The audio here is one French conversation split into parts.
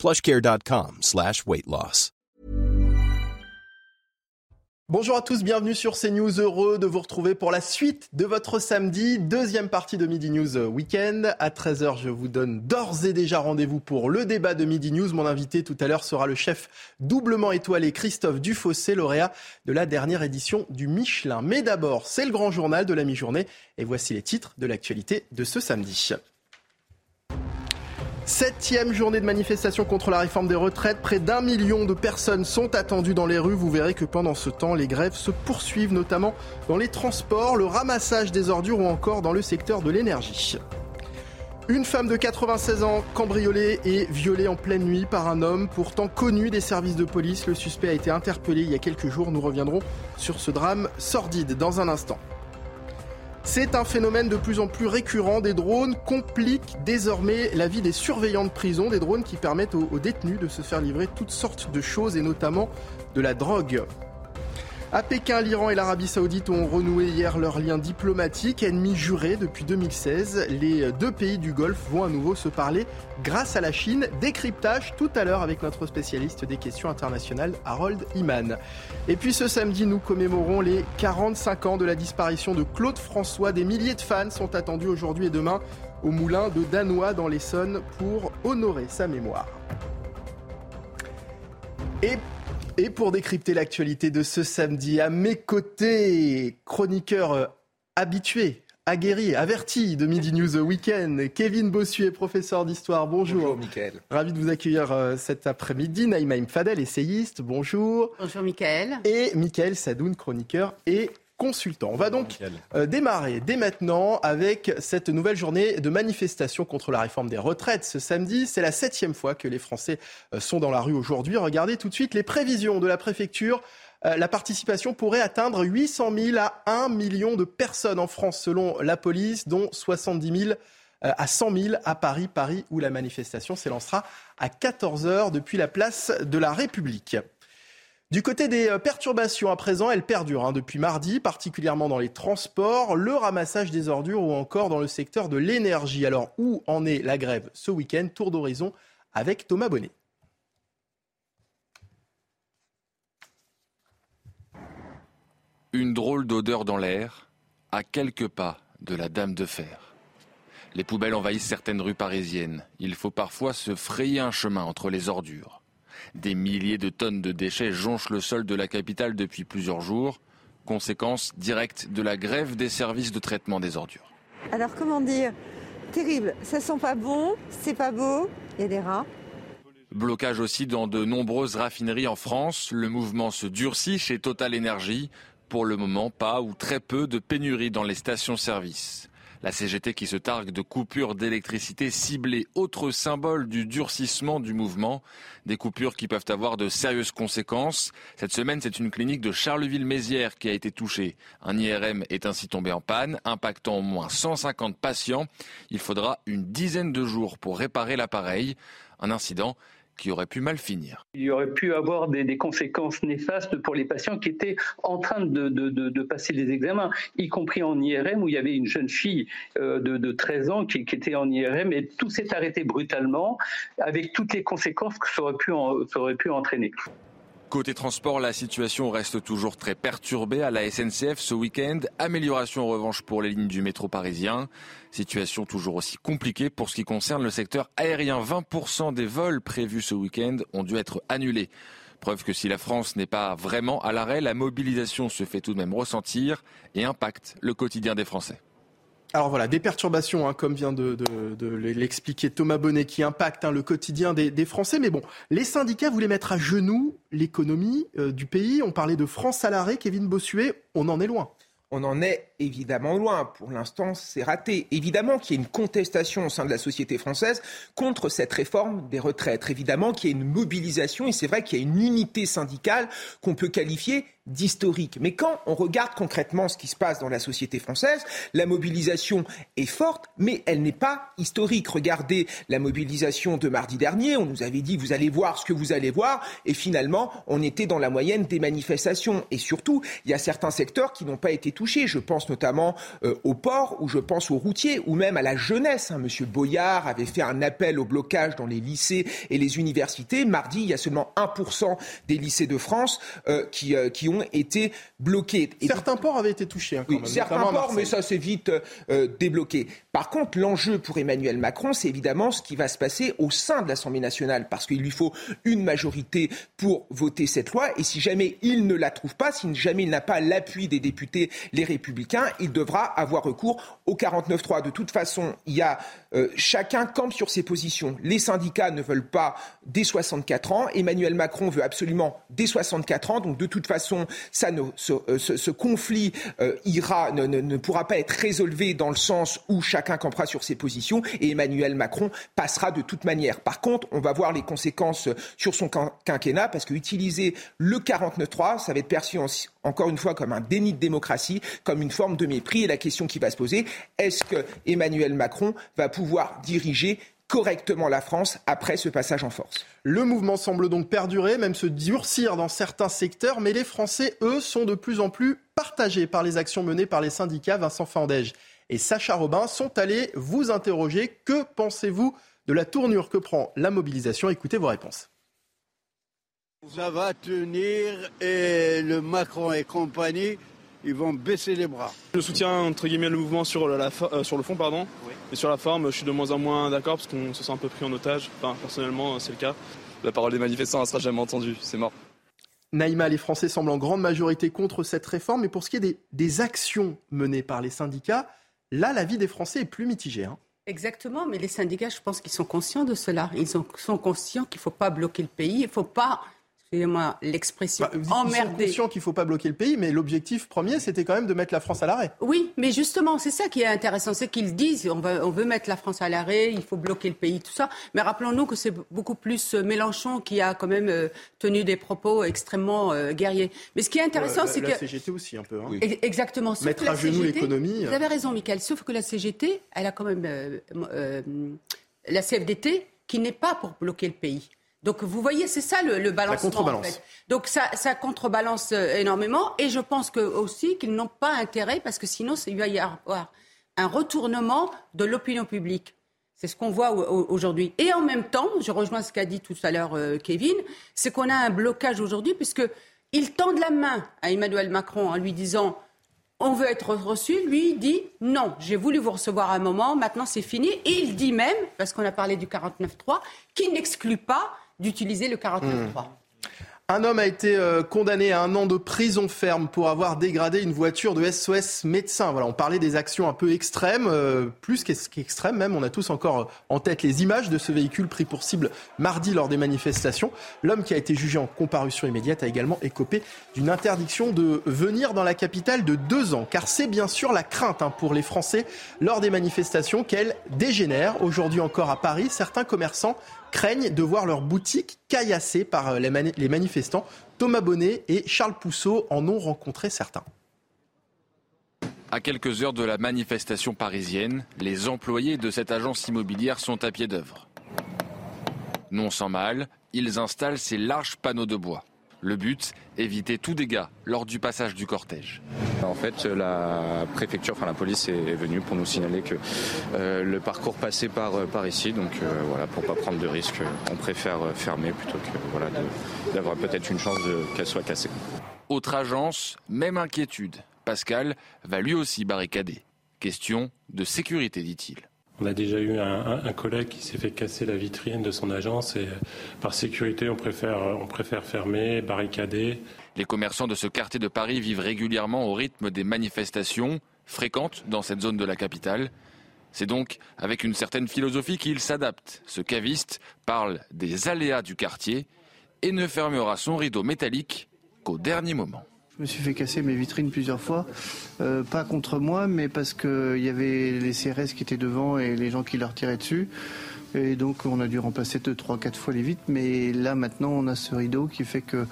plushcare.com slash weight loss. Bonjour à tous, bienvenue sur CNews. Heureux de vous retrouver pour la suite de votre samedi, deuxième partie de Midi News Weekend. À 13h, je vous donne d'ores et déjà rendez-vous pour le débat de Midi News. Mon invité tout à l'heure sera le chef doublement étoilé Christophe Dufossé, lauréat de la dernière édition du Michelin. Mais d'abord, c'est le grand journal de la mi-journée et voici les titres de l'actualité de ce samedi. Septième journée de manifestation contre la réforme des retraites. Près d'un million de personnes sont attendues dans les rues. Vous verrez que pendant ce temps, les grèves se poursuivent, notamment dans les transports, le ramassage des ordures ou encore dans le secteur de l'énergie. Une femme de 96 ans cambriolée et violée en pleine nuit par un homme pourtant connu des services de police. Le suspect a été interpellé il y a quelques jours. Nous reviendrons sur ce drame sordide dans un instant. C'est un phénomène de plus en plus récurrent. Des drones compliquent désormais la vie des surveillants de prison, des drones qui permettent aux, détenus de se faire livrer toutes sortes de choses et notamment de la drogue. À Pékin, l'Iran et l'Arabie saoudite ont renoué hier leurs liens diplomatiques, ennemis jurés depuis 2016. Les deux pays du Golfe vont à nouveau se parler grâce à la Chine. Décryptage tout à l'heure avec notre spécialiste des questions internationales, Harold Iman. Et puis ce samedi, nous commémorons les 45 ans de la disparition de Claude François. Des milliers de fans sont attendus aujourd'hui et demain au moulin de Danois dans l'Essonne pour honorer sa mémoire. Et et pour décrypter l'actualité de ce samedi, à mes côtés, chroniqueur euh, habitué, aguerri, averti de Midi News Weekend, Kevin Bossuet, professeur d'histoire, bonjour. Bonjour Mickaël. Ravi de vous accueillir euh, cet après-midi. Naïma Fadel, essayiste, bonjour. Bonjour Mickaël. Et Mickaël Sadoun, chroniqueur et On va donc euh, démarrer dès maintenant avec cette nouvelle journée de manifestation contre la réforme des retraites. Ce samedi, c'est la septième fois que les Français euh, sont dans la rue aujourd'hui. Regardez tout de suite les prévisions de la préfecture. Euh, la participation pourrait atteindre 800 000 à 1 million de personnes en France selon la police, dont 70 000 à 100 000 à Paris, Paris où la manifestation s'élancera à 14 heures depuis la place de la République. Du côté des euh, perturbations à présent, elles perdurent hein, depuis mardi, particulièrement dans les transports, le ramassage des ordures ou encore dans le secteur de l'énergie. Alors où en est la grève ce week-end? Tour d'horizon avec Thomas Bonnet. Une drôle d'odeur dans l'air, à quelques pas de la Dame de Fer. Les poubelles envahissent certaines rues parisiennes. Il faut parfois se frayer un chemin entre les ordures. Des milliers de tonnes de déchets jonchent le sol de la capitale depuis plusieurs jours, conséquence directe de la grève des services de traitement des ordures. Alors comment dire? Terrible, ça sent pas bon, c'est pas beau, il y a des rats. Blocage aussi dans de nombreuses raffineries en France. Le mouvement se durcit chez Total Energy. Pour le moment, pas ou très peu de pénurie dans les stations-service. La CGT qui se targue de coupures d'électricité ciblées, autre symbole du durcissement du mouvement. Des coupures qui peuvent avoir de sérieuses conséquences. Cette semaine, c'est une clinique de Charleville-Mézières qui a été touchée. Un IRM est ainsi tombé en panne, impactant au moins 150 patients. Il faudra une dizaine de jours pour réparer l'appareil. Un incident qui aurait pu mal finir. Il y aurait pu avoir des, conséquences néfastes pour les patients qui étaient en train de, passer les examens, y compris en IRM où il y avait une jeune fille euh, de, 13 ans qui, était en IRM et tout s'est arrêté brutalement avec toutes les conséquences que ça aurait pu, ça aurait pu entraîner. Côté transport, la situation reste toujours très perturbée à la SNCF ce week-end. Amélioration en revanche pour les lignes du métro parisien. Situation toujours aussi compliquée pour ce qui concerne le secteur aérien. 20% des vols prévus ce week-end ont dû être annulés. Preuve que si la France n'est pas vraiment à l'arrêt, la mobilisation se fait tout de même ressentir et impacte le quotidien des Français. Alors voilà, des perturbations, hein, comme vient de, l'expliquer Thomas Bonnet, qui impactent hein, le quotidien des, Français. Mais bon, les syndicats voulaient mettre à genoux l'économie euh, du pays. On parlait de France à Kevin Bossuet, on en est loin. on en est évidemment loin. Pour l'instant, c'est raté. Évidemment qu'il y a une contestation au sein de la société française contre cette réforme des retraites. Évidemment qu'il y a une mobilisation et c'est vrai qu'il y a une unité syndicale qu'on peut qualifier d'historique. Mais quand on regarde concrètement ce qui se passe dans la société française, la mobilisation est forte, mais elle n'est pas historique. Regardez la mobilisation de mardi dernier. On nous avait dit vous allez voir ce que vous allez voir, et finalement on était dans la moyenne des manifestations. Et surtout, il y a certains secteurs qui n'ont pas été touchés. Je pense notamment euh, au port, ou je pense aux routiers, ou même à la jeunesse. Hein. Monsieur Boyard avait fait un appel au blocage dans les lycées et les universités. Mardi, il y a seulement 1% des lycées de France euh, qui, euh, qui ont été bloqués. certains ports avaient été touchés. Hein, oui, certains ports, mais ça s'est vite euh, débloqué. Par contre, l'enjeu pour Emmanuel Macron, c'est évidemment ce qui va se passer au sein de l'Assemblée nationale, parce qu'il lui faut une majorité pour voter cette loi. Et si jamais il ne la trouve pas, si jamais il n'a pas l'appui des députés les républicains, il devra avoir recours au 49-3. De toute façon, il y a euh, chacun campe sur ses positions. Les syndicats ne veulent pas dès 64 ans. Emmanuel Macron veut absolument dès 64 ans. Donc de toute façon, ça ne, ce, euh, conflit euh, ira, ne, ne, pourra pas être résolu dans le sens où chacun campera sur ses positions et Emmanuel Macron passera de toute manière. Par contre, on va voir les conséquences sur son quinquennat parce que utiliser le 49-3, ça va être perçu encore une fois comme un déni de démocratie, comme une forme de mépris. Et la question qui va se poser, est-ce que Emmanuel Macron va pouvoir diriger correctement la France après ce passage en force? Le mouvement semble donc perdurer, même se durcir dans certains secteurs, mais les Français, eux, sont de plus en plus partagés par les actions menées par les syndicats. Vincent Fandège et Sacha Robin sont allés vous interroger. Que pensez-vous de la tournure que prend la mobilisation? Écoutez vos réponses. Ça va tenir et le Macron et compagnie, ils vont baisser les bras. Je soutiens entre guillemets le mouvement sur, la, euh, sur le fond, pardon. Et sur la forme, je suis de moins en moins d'accord parce qu'on se sent un peu pris en otage. Enfin, personnellement, c'est le cas. La parole des manifestants ne sera jamais entendue, c'est mort. Naïma, les Français semblent en grande majorité contre cette réforme, mais pour ce qui est des, des actions menées par les syndicats, là, la vie des Français est plus mitigée. Hein. Exactement, mais les syndicats, je pense qu'ils sont conscients de cela. Ils sont, sont conscients qu'il ne faut pas bloquer le pays, il ne faut pas excusez-moi l'expression, bah, emmerdé. Ils sont conscients qu'il ne faut pas bloquer le pays, mais l'objectif premier, c'était quand même de mettre la France à l'arrêt. Oui, mais justement, c'est ça qui est intéressant, c'est qu'ils disent on, on veut mettre la France à l'arrêt, il faut bloquer le pays, tout ça. Mais rappelons-nous que c'est beaucoup plus euh, Mélenchon qui a quand même euh, tenu des propos extrêmement euh, guerriers. Mais ce qui est intéressant, c'est que... La CGT aussi, un peu. Hein. Exactement. Mettre à genoux l'économie. Vous avez raison, Michael, sauf que la CGT, elle a quand même... la CFDT qui n'est pas pour bloquer le pays. Donc vous voyez, c'est ça le, le balancement. En fait. Donc ça, ça contrebalance euh, énormément. Et je pense que, aussi qu'ils n'ont pas intérêt, parce que sinon il va y avoir un retournement de l'opinion publique. C'est ce qu'on voit aujourd'hui. Et en même temps, je rejoins ce qu'a dit tout à l'heure euh, Kevin, c'est qu'on a un blocage aujourd'hui, puisqu'ils tendent la main à Emmanuel Macron en lui disant on veut être reçu. Lui, il dit non, j'ai voulu vous recevoir un moment, maintenant c'est fini. Et il dit même, parce qu'on a parlé du 49.3, qu'il n'exclut pas d'utiliser le 49.3. Un homme a été euh, condamné à un an de prison ferme pour avoir dégradé une voiture de SOS médecin. Voilà, on parlait des actions un peu extrêmes, euh, plus qu'extrêmes même. On a tous encore en tête les images de ce véhicule pris pour cible mardi lors des manifestations. L'homme qui a été jugé en comparution immédiate a également écopé d'une interdiction de venir dans la capitale de deux ans. Car c'est bien sûr la crainte hein, pour les Français lors des manifestations qu'elles dégénèrent. Aujourd'hui encore à Paris, certains commerçants craignent de voir leur boutique caillassée par euh, les, manifestants. Thomas Bonnet et Charles Pousseau en ont rencontré certains. À quelques heures de la manifestation parisienne, les employés de cette agence immobilière sont à pied d'œuvre. Non sans mal, ils installent ces larges panneaux de bois. Le but, éviter tout dégât lors du passage du cortège. En fait, la préfecture, enfin la police est venue pour nous signaler que euh, le parcours passait par, euh, par ici. Donc euh, voilà, pour pas prendre de risques, on préfère fermer plutôt que voilà, d'avoir peut-être une chance qu'elle soit cassée. Autre agence, même inquiétude. Pascal va lui aussi barricader. Question de sécurité, dit-il. On a déjà eu un, collègue qui s'est fait casser la vitrine de son agence et par sécurité, on préfère, on préfère fermer, barricader. Les commerçants de ce quartier de Paris vivent régulièrement au rythme des manifestations fréquentes dans cette zone de la capitale. C'est donc avec une certaine philosophie qu'ils s'adaptent. Ce caviste parle des aléas du quartier et ne fermera son rideau métallique qu'au dernier moment. Je me suis fait casser mes vitrines plusieurs fois, euh, pas contre moi, mais parce qu'il y avait les CRS qui étaient devant et les gens qui leur tiraient dessus. Et donc on a dû remplacer deux, trois, quatre fois les vitres. Mais là maintenant on a ce rideau qui fait que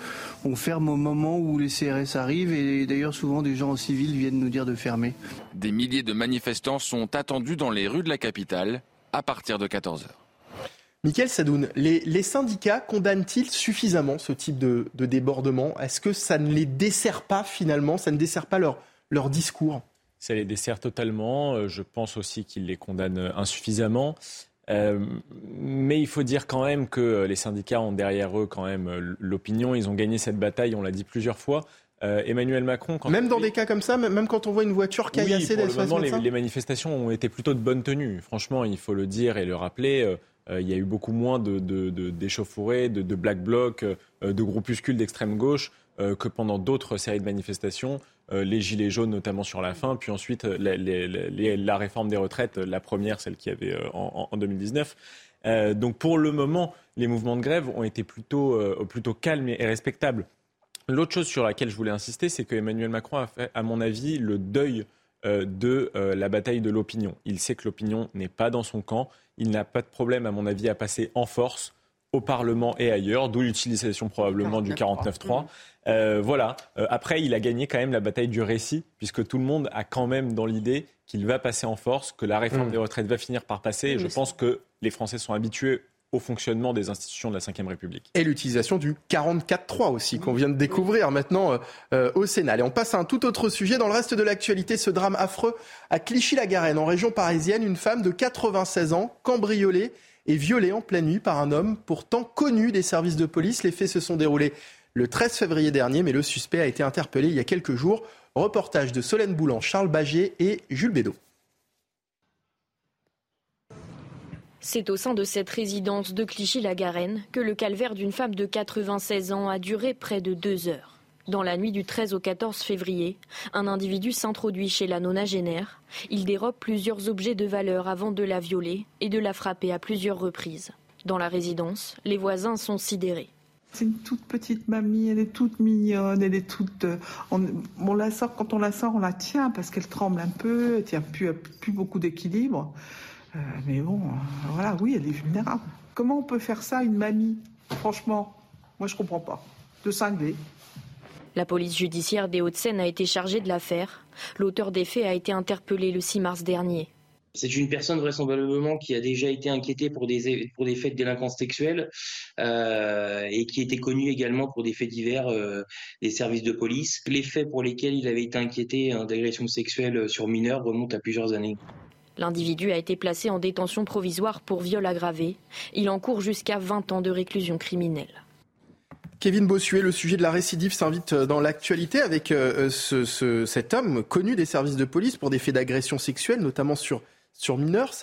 on ferme au moment où les CRS arrivent. Et d'ailleurs souvent des gens en civil viennent nous dire de fermer. Des milliers de manifestants sont attendus dans les rues de la capitale à partir de 14h. Michael Sadoun, les, syndicats condamnent-ils suffisamment ce type de, débordement? Est-ce que ça ne les dessert pas finalement? Ça ne dessert pas leur, leur discours? Ça les dessert totalement. Euh, je pense aussi qu'ils les condamnent insuffisamment. Euh, mais il faut dire quand même que les syndicats ont derrière eux quand même euh, l'opinion. Ils ont gagné cette bataille, on l'a dit plusieurs fois. Euh, Emmanuel Macron. Quand même dans des cas comme ça, même quand on voit une voiture caillassée oui, pour le moment, les, les, manifestations ont été plutôt de bonne tenue. Franchement, il faut le dire et le rappeler. Il y a eu beaucoup moins d'échauffourées, de, de, de, black blocs, de groupuscules d'extrême gauche que pendant d'autres séries de manifestations. Euh, les gilets jaunes notamment sur la fin, puis ensuite euh, la, réforme des retraites, la première, celle qu'il y avait euh, en, 2019. donc pour le moment, les mouvements de grève ont été plutôt, plutôt calmes et respectables. L'autre chose sur laquelle je voulais insister, c'est que Emmanuel Macron a fait, à mon avis, le deuil de la bataille de l'opinion. Il sait que l'opinion n'est pas dans son camp. Il n'a pas de problème, à mon avis, à passer en force au Parlement et ailleurs, d'où l'utilisation probablement du 49-3. Euh, voilà. Euh, après, il a gagné quand même la bataille du récit, puisque tout le monde a quand même dans l'idée qu'il va passer en force, que la réforme mm. des retraites va finir par passer. Et je pense que les Français sont habitués au fonctionnement des institutions de la Ve République. Et l'utilisation du 44-3 aussi, qu'on vient de découvrir maintenant euh, au Sénat. Et on passe à un tout autre sujet. Dans le reste de l'actualité, ce drame affreux à Clichy-la-Garenne, en région parisienne, une femme de 96 ans, cambriolée et violée en pleine nuit par un homme pourtant connu des services de police. Les faits se sont déroulés le 13 février dernier, mais le suspect a été interpellé il y a quelques jours. Reportage de Solène Boulan, Charles Baget et Jules Bédot. C'est au sein de cette résidence de Clichy-la-Garenne que le calvaire d'une femme de 96 ans a duré près de deux heures. Dans la nuit du 13 au 14 février, un individu s'introduit chez la nonagénaire. Il dérobe plusieurs objets de valeur avant de la violer et de la frapper à plusieurs reprises. Dans la résidence, les voisins sont sidérés. C'est une toute petite mamie, elle est toute mignonne, elle est toute. Euh, on, la sort, quand on la sort, on la tient parce qu'elle tremble un peu, elle plus, plus beaucoup d'équilibre. Euh, mais bon, euh, voilà, oui, elle est vulnérable. Comment on peut faire ça une mamie? Franchement, moi je comprends pas. De cinglé. La police judiciaire des Hauts-de-Seine a été chargée de l'affaire. L'auteur des faits a été interpellé le 6 mars dernier. C'est une personne vraisemblablement qui a déjà été inquiétée pour des, pour des faits de délinquance sexuelle euh, et qui était connue également pour des faits divers euh, des services de police. Les faits pour lesquels il avait été inquiété hein, d'agression sexuelle sur mineurs remontent à plusieurs années. L'individu a été placé en détention provisoire pour viol aggravé. Il encourt jusqu'à 20 ans de réclusion criminelle. Kevin Bossuet, le sujet de la récidive s'invite dans l'actualité avec euh, ce, cet homme connu des services de police pour des faits d'agression sexuelle, notamment sur mineurs,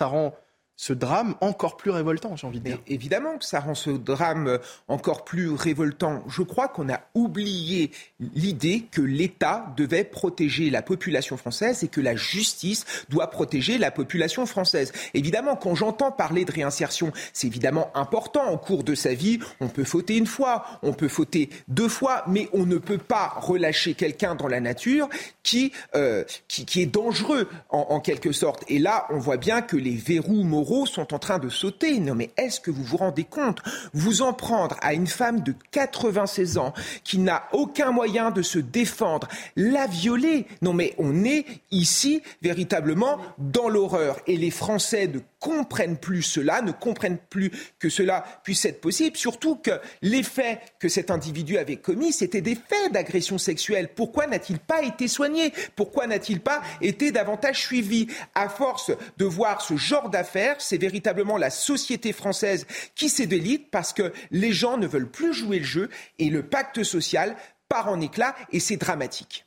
ce drame encore plus révoltant, j'ai envie de dire. évidemment que ça rend ce drame encore plus révoltant. Je crois qu'on a oublié l'idée que l'État devait protéger la population française et que la justice doit protéger la population française. Évidemment, quand j'entends parler de réinsertion, c'est évidemment important. Au cours de sa vie, on peut fauter une fois, on peut fauter deux fois, mais on ne peut pas relâcher quelqu'un dans la nature qui, euh, qui, est dangereux en, en quelque sorte. Et là, on voit bien que les verrous moraux sont en train de sauter. Non mais est-ce que vous vous rendez compte? Vous en prendre à une femme de 96 ans qui n'a aucun moyen de se défendre, la violer? Non mais on est ici véritablement dans l'horreur. Et les Français de comprennent plus cela, ne comprennent plus que cela puisse être possible, surtout que les faits que cet individu avait commis, c'était des faits d'agression sexuelle. Pourquoi n'a-t-il pas été soigné? Pourquoi n'a-t-il pas été davantage suivi? À force de voir ce genre d'affaires, c'est véritablement la société française qui s'est délite parce que les gens ne veulent plus jouer le jeu et le pacte social part en éclat et c'est dramatique.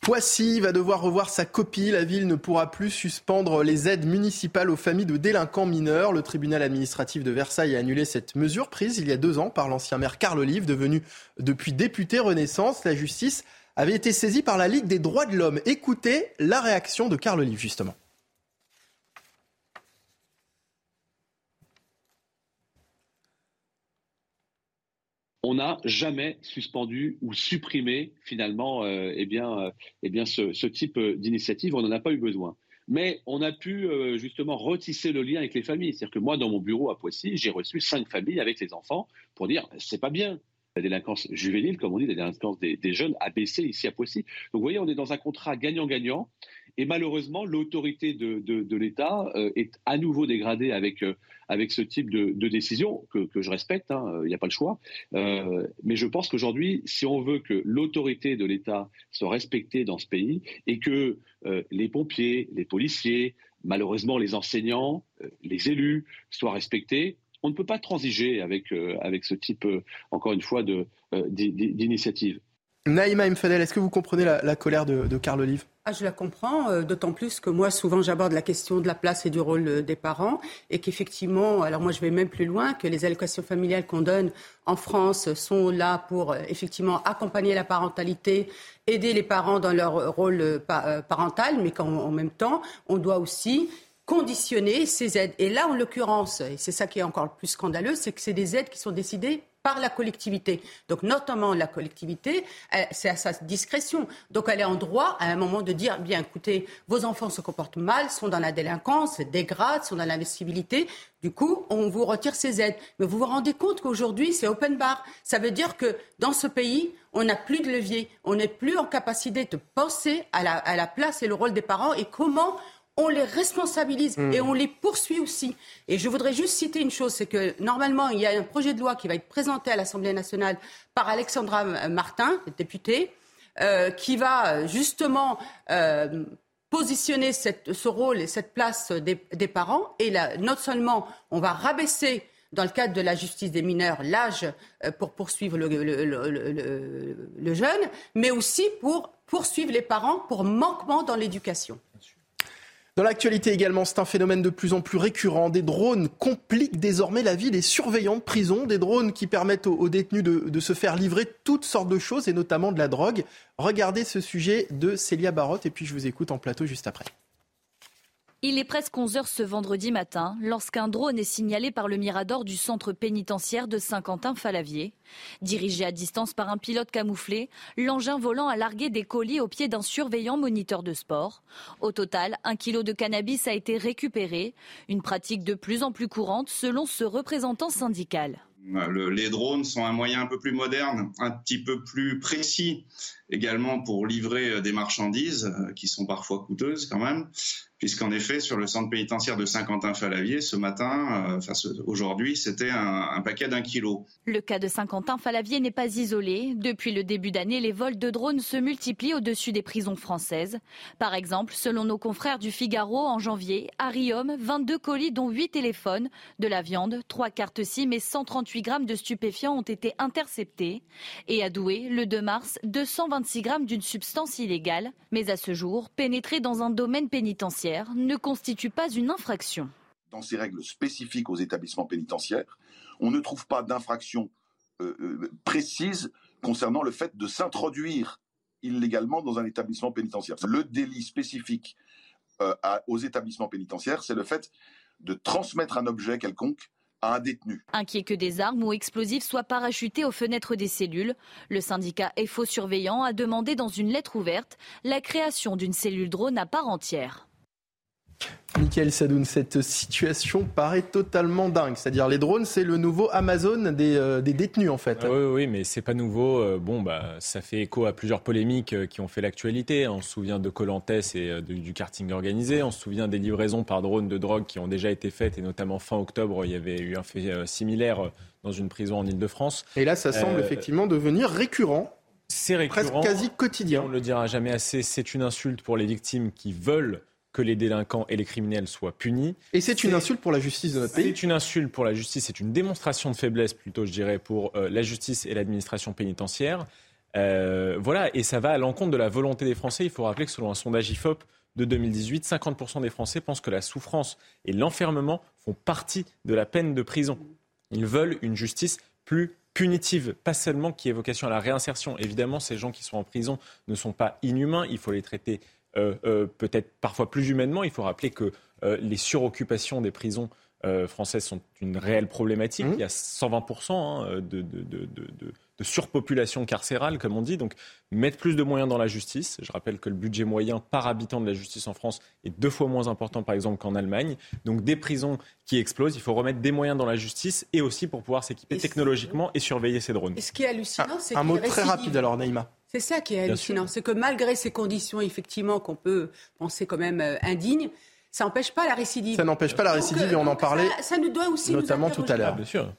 Poissy va devoir revoir sa copie. La ville ne pourra plus suspendre les aides municipales aux familles de délinquants mineurs. Le tribunal administratif de Versailles a annulé cette mesure prise il y a deux ans par l'ancien maire Carl Olive, devenu depuis député Renaissance. La justice avait été saisie par la Ligue des droits de l'homme. Écoutez la réaction de Carl Olive, justement. On n'a jamais suspendu ou supprimé finalement euh, eh bien, euh, eh bien ce, type d'initiative. On n'en a pas eu besoin. Mais on a pu euh, justement retisser le lien avec les familles. C'est-à-dire que moi, dans mon bureau à Poissy, j'ai reçu cinq familles avec les enfants pour dire c'est pas bien. La délinquance juvénile, comme on dit, la délinquance des jeunes a baissé ici à Poissy. Donc vous voyez, on est dans un contrat gagnant-gagnant. Et malheureusement, l'autorité de, l'État euh, est à nouveau dégradée avec, euh, ce type de, décision, que, je respecte, hein, il n'y a pas le choix. Euh, mais je pense qu'aujourd'hui, si on veut que l'autorité de l'État soit respectée dans ce pays et que euh, les pompiers, les policiers, malheureusement les enseignants, euh, les élus soient respectés, on ne peut pas transiger avec, avec ce type, encore une fois, d'initiative. Naïma Mfadel, est-ce que vous comprenez la, colère de, de Carl Olive? Ah, je la comprends, euh, d'autant plus que moi, souvent, j'aborde la question de la place et du rôle euh, des parents, et qu'effectivement, alors moi, je vais même plus loin, que les allocations familiales qu'on donne en France sont là pour euh, effectivement accompagner la parentalité, aider les parents dans leur rôle parental, mais qu'en même temps, on doit aussi conditionner ces aides. Et là, en l'occurrence, et c'est ça qui est encore le plus scandaleux, c'est que c'est des aides qui sont décidées par la collectivité. Donc notamment la collectivité, c'est à sa discrétion. Donc elle est en droit à un moment de dire, bien écoutez, vos enfants se comportent mal, sont dans la délinquance, se dégradent, sont dans l'investibilité. Du coup, on vous retire ces aides. Mais vous vous rendez compte qu'aujourd'hui, c'est open bar. Ça veut dire que dans ce pays, on n'a plus de levier. On n'est plus en capacité de penser à la, à la place et le rôle des parents et comment on les responsabilise mmh. et on les poursuit aussi. Et je voudrais juste citer une chose, c'est que normalement, il y a un projet de loi qui va être présenté à l'Assemblée nationale par Alexandra Martin, députée, euh, qui va justement euh, positionner ce rôle et cette place des, parents. Et là, non seulement on va rabaisser dans le cadre de la justice des mineurs l'âge euh, pour poursuivre le, le, jeune, mais aussi pour poursuivre les parents pour manquement dans l'éducation. Dans l'actualité également, c'est un phénomène de plus en plus récurrent. Des drones compliquent désormais la vie des surveillants de prison. Des drones qui permettent aux, détenus de, de, se faire livrer toutes sortes de choses et notamment de la drogue. Regardez ce sujet de Célia Barotte et puis je vous écoute en plateau juste après. Il est presque 11 heures ce vendredi matin lorsqu'un drone est signalé par le Mirador du centre pénitentiaire de Saint-Quentin-Falavier. Dirigé à distance par un pilote camouflé, l'engin volant a largué des colis au pied d'un surveillant moniteur de sport. Au total, un kilo de cannabis a été récupéré, une pratique de plus en plus courante selon ce représentant syndical. les drones sont un moyen un peu plus moderne, un petit peu plus précis également pour livrer des marchandises euh, qui sont parfois coûteuses quand même puisqu'en effet, sur le centre pénitentiaire de Saint-Quentin-Falavier, ce matin, euh, enfin aujourd'hui, c'était un, paquet d'un kilo. Le cas de Saint-Quentin-Falavier n'est pas isolé. Depuis le début d'année, les vols de drones se multiplient au-dessus des prisons françaises. Par exemple, selon nos confrères du Figaro, en janvier, à Riom, 22 colis dont 8 téléphones, de la viande, 3 cartes SIM et 138 grammes de stupéfiants ont été interceptés. Et à Douai, le 2 mars, 226 grammes d'une substance illégale. Mais à ce jour, pénétrer dans un domaine pénitentiaire ne constitue pas une infraction. Dans ces règles spécifiques aux établissements pénitentiaires, on ne trouve pas d'infraction euh, euh, précise concernant le fait de s'introduire illégalement dans un établissement pénitentiaire. Le délit spécifique euh, aux établissements pénitentiaires, c'est le fait de transmettre un objet quelconque à un détenu. Inquiet que des armes ou explosifs soient parachutés aux fenêtres des cellules, le syndicat FO Surveillant a demandé dans une lettre ouverte la création d'une cellule drone à part entière. Michael Sadoun, cette situation paraît totalement dingue. C'est-à-dire les drones, c'est le nouveau Amazon des, euh, détenus en fait. oui, oui, mais c'est pas nouveau. Euh, bon, bah, ça fait écho à plusieurs polémiques euh, qui ont fait l'actualité. On se souvient de Colantes et du karting organisé. On se souvient des livraisons par drone de drogue qui ont déjà été faites et notamment fin octobre, il y avait eu un fait similaire dans une prison en Ile-de-France. Et là, ça semble effectivement devenir récurrent. C'est récurrent. Presque quasi quotidien. On ne le dira jamais assez. C'est une insulte pour les victimes qui veulent que les délinquants et les criminels soient punis. Et c'est une insulte pour la justice de notre pays C'est une insulte pour la justice, c'est une démonstration de faiblesse plutôt, je dirais, pour euh, la justice et l'administration pénitentiaire. Euh, voilà, et ça va à l'encontre de la volonté des Français. Il faut rappeler que selon un sondage IFOP de 2018, 50% des Français pensent que la souffrance et l'enfermement font partie de la peine de prison. Ils veulent une justice plus punitive, pas seulement qui ait vocation à la réinsertion. Évidemment, ces gens qui sont en prison ne sont pas inhumains, il faut les traiter peut-être parfois plus humainement. Il faut rappeler que euh, les suroccupations des prisons françaises sont une réelle problématique. Mmh. Il y a 120% hein, de, de, de, de, surpopulation carcérale, comme on dit. Donc, mettre plus de moyens dans la justice. Je rappelle que le budget moyen par habitant de la justice en France est deux fois moins important, par exemple, qu'en Allemagne. Donc, des prisons qui explosent. Il faut remettre des moyens dans la justice et aussi pour pouvoir s'équiper technologiquement et surveiller ces drones. Et ce qui est hallucinant, c'est Un mot très rapide alors, Naïma. C'est ça qui est hallucinant. C'est que malgré ces conditions, effectivement, qu'on peut penser quand même euh, indignes, ça n'empêche pas la récidive. Ça n'empêche pas la récidive et on en parlait ça, nous doit aussi notamment tout à l'heure. Bien sûr.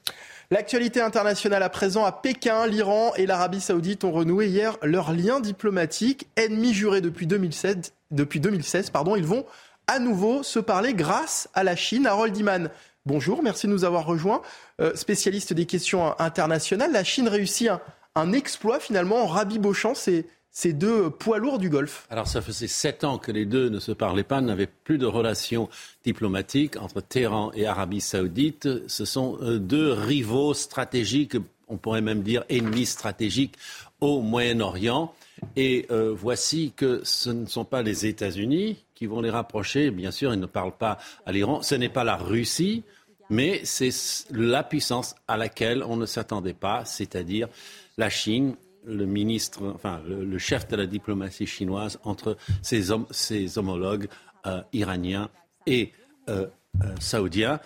L'actualité internationale à présent à Pékin, l'Iran et l'Arabie saoudite ont renoué hier leur lien diplomatique. Ennemis jurés depuis 2016, depuis 2016 pardon, ils vont à nouveau se parler grâce à la Chine. Harold Iman, bonjour, merci de nous avoir rejoints. Euh, spécialiste des questions internationales, la Chine réussit un, un exploit finalement en rabibochant ses, ces deux poids lourds du Golfe Alors ça faisait sept ans que les deux ne se parlaient pas, n'avaient plus de relations diplomatiques entre Téhéran et Arabie saoudite. Ce sont euh, deux rivaux stratégiques, on pourrait même dire ennemis stratégiques au Moyen-Orient. Et euh, voici que ce ne sont pas les États-Unis qui vont les rapprocher. Bien sûr, ils ne parlent pas à l'Iran. Ce n'est pas la Russie, mais c'est la puissance à laquelle on ne s'attendait pas, c'est-à-dire la Chine le ministre, enfin le, chef de la diplomatie chinoise entre ses, homologues euh, iraniens et euh, euh, saoudiens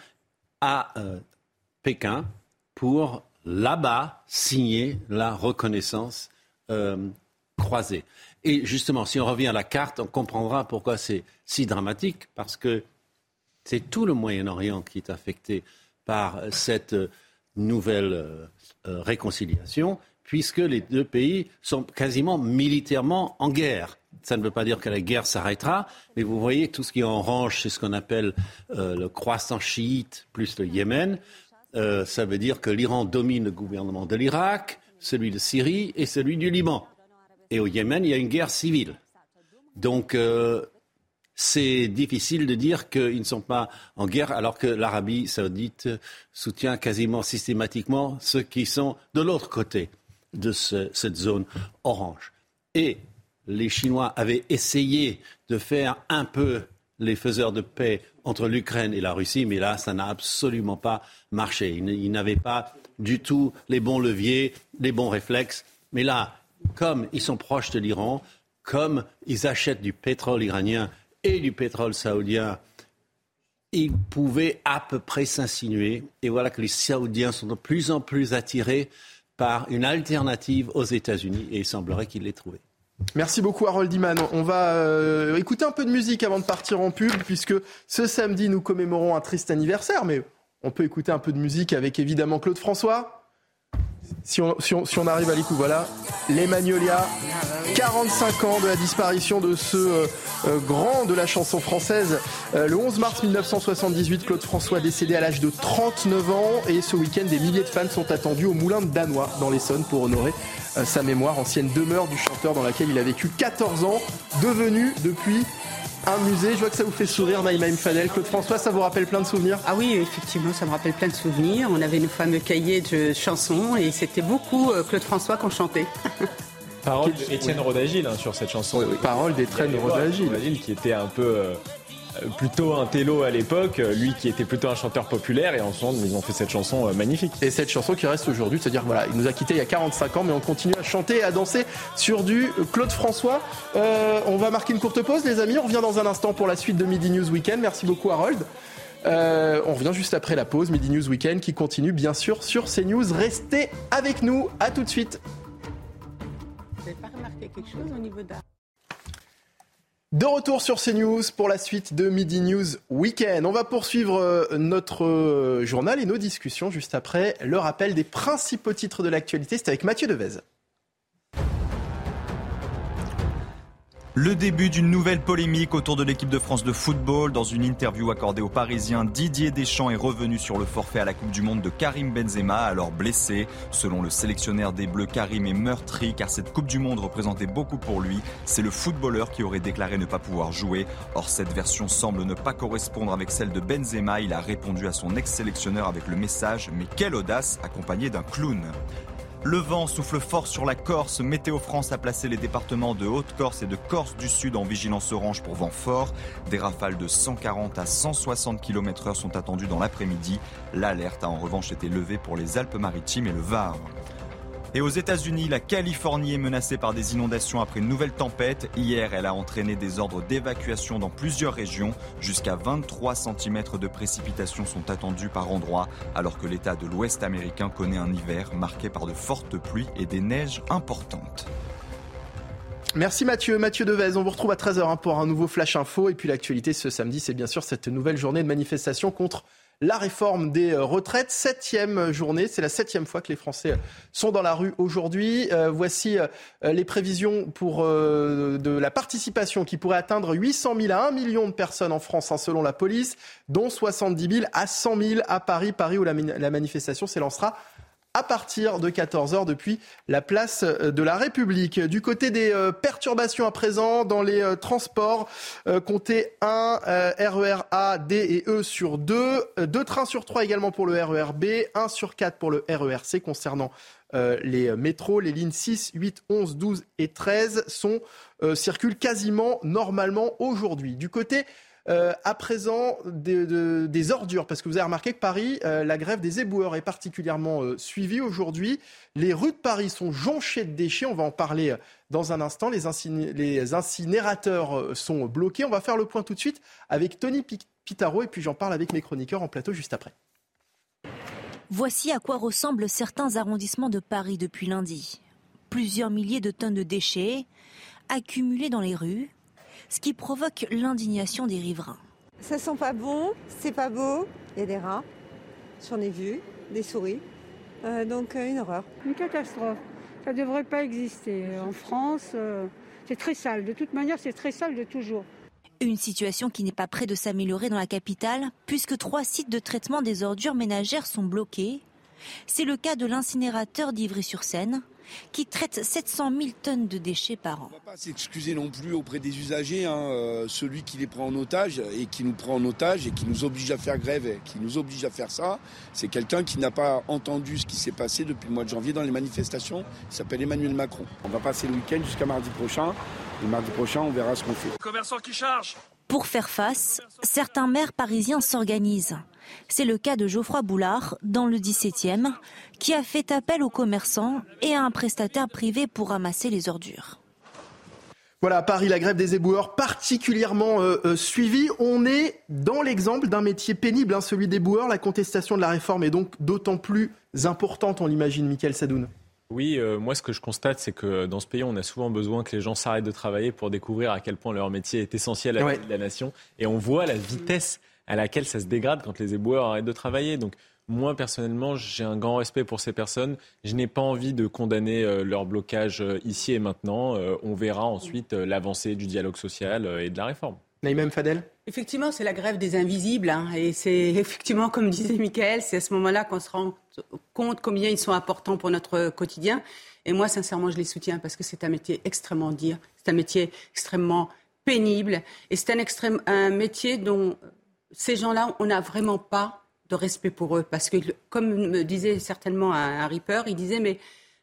à Pékin pour là-bas signer la reconnaissance croisée. Et justement, si on revient à la carte, on comprendra pourquoi c'est si dramatique, parce que c'est tout le Moyen-Orient qui est affecté par cette nouvelle réconciliation puisque les deux pays sont quasiment militairement en guerre. Ça ne veut pas dire que la guerre s'arrêtera, mais vous voyez tout ce qui est en range, c'est ce qu'on appelle euh, le croissant chiite plus le Yémen. Euh, ça veut dire que l'Iran domine le gouvernement de l'Irak, celui de Syrie et celui du Liban. Et au Yémen, il y a une guerre civile. Donc, euh, c'est difficile de dire qu'ils ne sont pas en guerre alors que l'Arabie saoudite soutient quasiment systématiquement ceux qui sont de l'autre côté de cette zone orange. Et les Chinois avaient essayé de faire un peu les faiseurs de paix entre l'Ukraine et la Russie, mais là, ça n'a absolument pas marché. Ils n'avaient pas du tout les bons leviers, les bons réflexes. Mais là, comme ils sont proches de l'Iran, comme ils achètent du pétrole iranien et du pétrole saoudien, ils pouvaient à peu près s'insinuer. Et voilà que les Saoudiens sont de plus en plus attirés par une alternative aux États-Unis et il semblerait qu'il l'ait trouvée. Merci beaucoup Harold Iman. On va euh, écouter un peu de musique avant de partir en pub puisque ce samedi nous commémorons un triste anniversaire mais on peut écouter un peu de musique avec évidemment Claude François. Si on, arrive à l'écoute, voilà, les Magnolia, 45 ans de la disparition de ce euh, euh, grand de la chanson française. Euh, le 11 mars 1978, Claude François décédé à l'âge de 39 ans et ce week-end, des milliers de fans sont attendus au Moulin de Danois dans l'Essonne pour honorer sa mémoire, ancienne demeure du chanteur dans laquelle il a vécu 14 ans, devenu depuis un musée. Je vois que ça vous fait sourire, Maïma Fadel. Claude François, ça vous rappelle plein de souvenirs? Ah oui, effectivement, ça me rappelle plein de souvenirs. On avait nos fameux cahiers de chansons et c'était beaucoup euh, Claude François qu'on chantait. Parole d'Étienne Rodagil hein, sur cette chanson. Parole d'Étienne Rodagil. Qui était un peu euh, plutôt un télo à l'époque, euh, lui qui était plutôt un chanteur populaire, et ensemble ils ont fait cette chanson euh, magnifique. Et cette chanson qui reste aujourd'hui, c'est-à-dire voilà, il nous a quitté il y a 45 ans, mais on continue à chanter et à danser sur du Claude François. on va marquer une courte pause, les amis. On revient dans un instant pour la suite de Midi News Weekend. Merci beaucoup, Harold. on revient juste après la pause, Midi News Weekend, qui continue bien sûr sur CNews. Restez avec nous. À tout de suite. Vous n'avez pas remarqué quelque chose au niveau d'art de retour sur CNews pour la suite de Midi News Weekend. On va poursuivre euh, notre euh, journal et nos discussions juste après le rappel des principaux titres de l'actualité. C'est avec Mathieu Devez. Le début d'une nouvelle polémique autour de l'équipe de France de football. Dans une interview accordée aux Parisiens, Didier Deschamps est revenu sur le forfait à la Coupe du Monde de Karim Benzema, alors blessé. Selon le sélectionnaire des Bleus, Karim est meurtri car cette Coupe du Monde représentait beaucoup pour lui. C'est le footballeur qui aurait déclaré ne pas pouvoir jouer. Or, cette version semble ne pas correspondre avec celle de Benzema. Il a répondu à son ex-sélectionneur avec le message Mais quelle audace accompagné d'un clown Le vent souffle fort sur la Corse. Météo France a placé les départements de Haute-Corse et de Corse du Sud en vigilance orange pour vent fort. Des rafales de 140 à 160 km/h sont attendues dans l'après-midi. L'alerte a en revanche été levée pour les Alpes-Maritimes et le Var. Et aux États-Unis, la Californie est menacée par des inondations après une nouvelle tempête. Hier, elle a entraîné des ordres d'évacuation dans plusieurs régions. Jusqu'à 23 cm de précipitations sont attendus par endroits, alors que l'État de l'Ouest américain connaît un hiver marqué par de fortes pluies et des neiges importantes. Merci Mathieu. Mathieu Devez, on vous retrouve à 13h hein, pour un nouveau Flash Info. Et puis l'actualité ce samedi, c'est bien sûr cette nouvelle journée de manifestation contre la réforme des euh, retraites. Septième journée, c'est la septième fois que les Français euh, sont dans la rue aujourd'hui. Euh, voici les prévisions pour de la participation qui pourrait atteindre 800 000 à 1 million de personnes en France, hein, selon la police, dont 70 000 à 100 000 à Paris. Paris où la manifestation s'élancera à partir de 14h depuis la place de la République. Du côté des euh, perturbations à présent dans les euh, transports, euh, comptez 1 RER A, D et E sur 2, 2 trains sur 3 également pour le RER B, 1 sur 4 pour le RER C concernant les métros, les lignes 6, 8, 11, 12 et 13 sont, circulent quasiment normalement aujourd'hui. Du côté euh, à présent, des, ordures, parce que vous avez remarqué que Paris, euh, la grève des éboueurs est particulièrement euh, suivie aujourd'hui. Les rues de Paris sont jonchées de déchets. On va en parler dans un instant. Les, les incinérateurs sont bloqués. On va faire le point tout de suite avec Tony Pitaro et puis j'en parle avec mes chroniqueurs en plateau juste après. Voici à quoi ressemblent certains arrondissements de Paris depuis lundi. Plusieurs milliers de tonnes de déchets accumulés dans les rues, ce qui provoque l'indignation des riverains. Ça sent pas bon, c'est pas beau, il y a des rats, j'en ai vu, des souris, euh, donc euh, une horreur. Une catastrophe, ça ne devrait pas exister. En France, euh, c'est très sale, de toute manière c'est très sale de toujours. Une situation qui n'est pas près de s'améliorer dans la capitale, puisque trois sites de traitement des ordures ménagères sont bloqués. C'est le cas de l'incinérateur d'Ivry-sur-Seine, qui traite 700 000 tonnes de déchets par an. On ne va pas s'excuser non plus auprès des usagers, hein, euh, celui qui les prend en otage et qui nous prend en otage et qui nous oblige à faire grève et qui nous oblige à faire ça, c'est quelqu'un qui n'a pas entendu ce qui s'est passé depuis le mois de janvier dans les manifestations. Il s'appelle Emmanuel Macron. On va passer le week-end jusqu'à mardi prochain. Et mardi prochain, on verra ce qu'on fait. Commerçant qui charge Pour faire face, certains maires parisiens s'organisent. C'est le cas de Geoffroy Boulard, dans le 17e, qui a fait appel aux commerçants et à un prestataire privé pour ramasser les ordures. Voilà, à Paris, la grève des éboueurs particulièrement euh, euh, suivie. On est dans l'exemple d'un métier pénible, hein, celui des boueurs. La contestation de la réforme est donc d'autant plus importante, on l'imagine, Michael Sadoun. Oui, euh, moi ce que je constate, c'est que dans ce pays, on a souvent besoin que les gens s'arrêtent de travailler pour découvrir à quel point leur métier est essentiel à la vie de la nation. Et on voit la vitesse à laquelle ça se dégrade quand les éboueurs arrêtent de travailler. Donc moi, personnellement, j'ai un grand respect pour ces personnes. Je n'ai pas envie de condamner euh, leur blocage euh, ici et maintenant. Euh, on verra ensuite l'avancée du dialogue social et de la réforme. Naïm Fadel? Effectivement, c'est la grève des invisibles. Hein, et c'est effectivement, comme disait Michael, c'est à ce moment-là qu'on se rend compte combien ils sont importants pour notre quotidien. Et moi, sincèrement, je les soutiens parce que c'est un métier extrêmement dur, c'est un métier extrêmement pénible, et c'est un, extrême, un métier dont ces gens-là, on n'a vraiment pas de respect pour eux. Parce que, comme me disait certainement un, Reaper, il disait, mais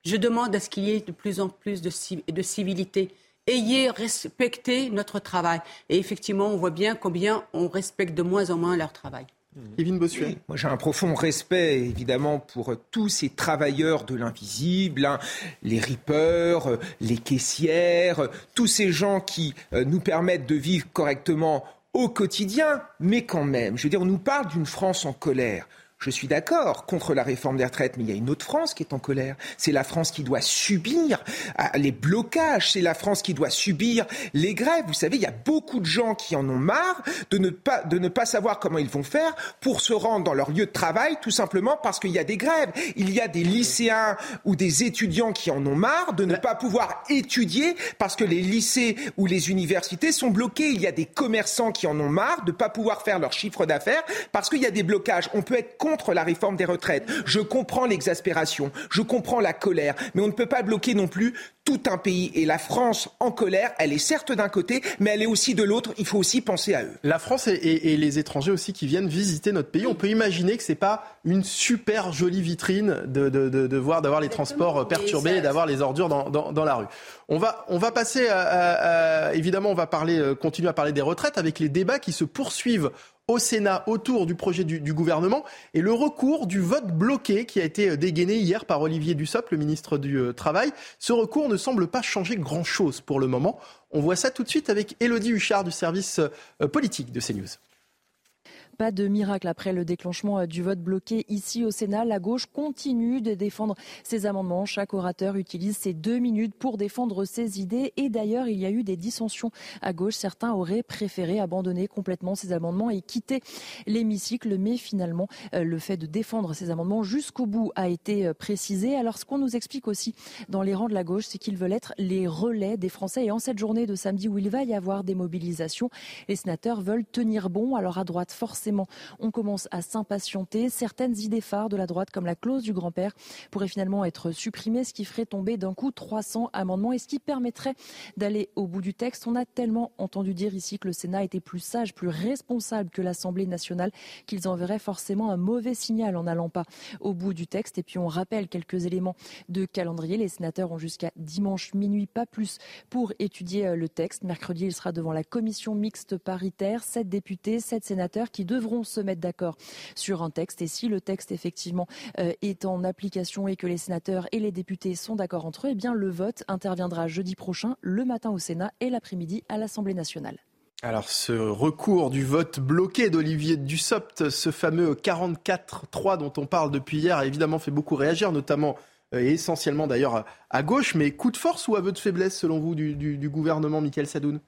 je demande à ce qu'il y ait de plus en plus de, de civilité. Ayez respecté notre travail. Et effectivement, on voit bien combien on respecte de moins en moins leur travail. Mmh. Kevin Bossuet. moi, j'ai un profond respect, évidemment, pour tous ces travailleurs de l'invisible, hein, les rippers, les caissières, tous ces gens qui euh, nous permettent de vivre correctement au quotidien, mais quand même, je veux dire, on nous parle d'une France en colère. Je suis d'accord contre la réforme des retraites, mais il y a une autre France qui est en colère. C'est la France qui doit subir ah, les blocages, c'est la France qui doit subir les grèves. Vous savez, il y a beaucoup de gens qui en ont marre de ne pas, de ne pas savoir comment ils vont faire pour se rendre dans leur lieu de travail, tout simplement parce qu'il y a des grèves. Il y a des lycéens ou des étudiants qui en ont marre de ne pas pouvoir étudier parce que les lycées ou les universités sont bloqués. Il y a des commerçants qui en ont marre de ne pas pouvoir faire leur chiffre d'affaires parce qu'il y a des blocages. On peut être contre la réforme des retraites. Je comprends l'exaspération, je comprends la colère, mais on ne peut pas bloquer non plus tout un pays. Et la France en colère, elle est certes d'un côté, mais elle est aussi de l'autre. Il faut aussi penser à eux. La France et, les étrangers aussi qui viennent visiter notre pays, on peut imaginer que c'est pas une super jolie vitrine de, voir d'avoir les transports perturbés et d'avoir les ordures dans, la rue. On va, on va passer à, évidemment, on va parler, euh, continuer à parler des retraites avec les débats qui se poursuivent au Sénat autour du projet du, gouvernement et le recours du vote bloqué qui a été euh, dégainé hier par Olivier Dussopt, le ministre du euh, Travail. Ce recours ne semble pas changer grand-chose pour le moment. On voit ça tout de suite avec Élodie Huchard du service euh, politique de CNews. De miracle après le déclenchement euh, du vote bloqué ici au Sénat. La gauche continue de défendre ses amendements. Chaque orateur utilise ses deux minutes pour défendre ses idées. Et d'ailleurs, il y a eu des dissensions à gauche. Certains auraient préféré abandonner complètement ces amendements et quitter l'hémicycle. Mais finalement, euh, le fait de défendre ces amendements jusqu'au bout a été euh, précisé. Alors, ce qu'on nous explique aussi dans les rangs de la gauche, c'est qu'ils veulent être les relais des Français. Et en cette journée de samedi où il va y avoir des mobilisations, les sénateurs veulent tenir bon. Alors, à droite, on commence à s'impatienter. Certaines idées phares de la droite, comme la clause du grand-père, pourraient finalement être supprimées, ce qui ferait tomber d'un coup 300 amendements et ce qui permettrait d'aller au bout du texte. On a tellement entendu dire ici que le Sénat était plus sage, plus responsable que l'Assemblée nationale, qu'ils enverraient forcément un mauvais signal en n'allant pas au bout du texte. Et puis on rappelle quelques éléments de calendrier. Les sénateurs ont jusqu'à dimanche minuit, pas plus, pour étudier euh, le texte. Mercredi, il sera devant la commission mixte paritaire. Sept députés, sept sénateurs qui devront se mettre d'accord sur un texte. Et si le texte, effectivement, euh, est en application et que les sénateurs et les députés sont d'accord entre eux, eh bien, le vote interviendra jeudi prochain, le matin au Sénat et l'après-midi à l'Assemblée nationale. Alors ce recours du vote bloqué d'Olivier Dussopt, ce fameux 44-3 dont on parle depuis hier, a évidemment fait beaucoup réagir, notamment euh, et essentiellement d'ailleurs à gauche. Mais coup de force ou aveu de faiblesse selon vous du, du gouvernement, Michael Sadoun?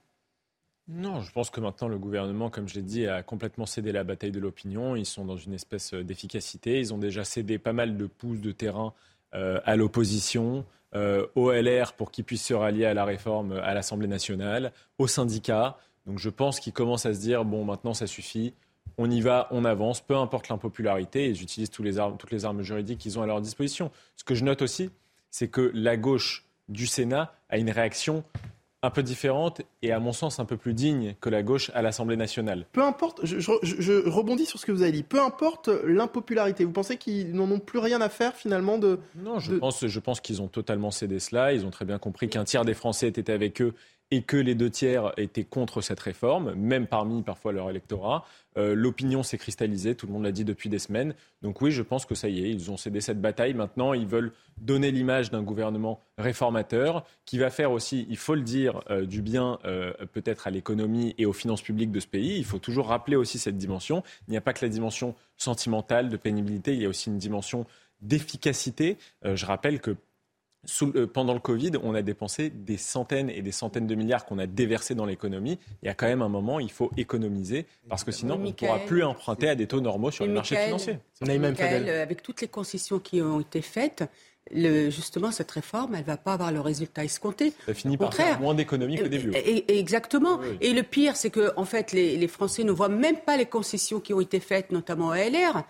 Non, je pense que maintenant le gouvernement, comme je l'ai dit, a complètement cédé la bataille de l'opinion. Ils sont dans une espèce euh, d'efficacité. Ils ont déjà cédé pas mal de pouces de terrain euh, à l'opposition, euh, au LR pour qu'ils puissent se rallier à la réforme à l'Assemblée nationale, aux syndicats. Donc je pense qu'ils commencent à se dire bon, maintenant ça suffit. On y va, on avance, peu importe l'impopularité, et j'utilise toutes les armes juridiques qu'ils ont à leur disposition. Ce que je note aussi, c'est que la gauche du Sénat a une réaction un peu différente et à mon sens un peu plus digne que la gauche à l'Assemblée nationale. Peu importe, je, rebondis sur ce que vous avez dit, peu importe l'impopularité, vous pensez qu'ils n'en ont plus rien à faire finalement de... Non, je pense, je pense qu'ils ont totalement cédé cela, ils ont très bien compris qu'un tiers des Français étaient avec eux et que les deux tiers étaient contre cette réforme, même parmi parfois leur électorat. Euh, l'opinion s'est cristallisée, tout le monde l'a dit depuis des semaines. Donc oui, je pense que ça y est, ils ont cédé cette bataille. Maintenant, ils veulent donner l'image d'un gouvernement réformateur qui va faire aussi, il faut le dire, euh, du bien euh, peut-être à l'économie et aux finances publiques de ce pays. Il faut toujours rappeler aussi cette dimension. Il n'y a pas que la dimension sentimentale de pénibilité, il y a aussi une dimension d'efficacité. je rappelle que euh, pendant le Covid, on a dépensé des centaines et des centaines de milliards qu'on a déversés dans l'économie. Il y a quand même un moment, il faut économiser parce que sinon, on ne pourra plus emprunter à des taux normaux sur le marché financier. Avec toutes les concessions qui ont été faites, justement, cette réforme, elle ne va pas avoir le résultat escompté. Ça finit par faire moins d'économies qu'au début. exactement. Et le pire, c'est que en fait, les, Français ne voient même pas les concessions qui ont été faites, notamment à LR.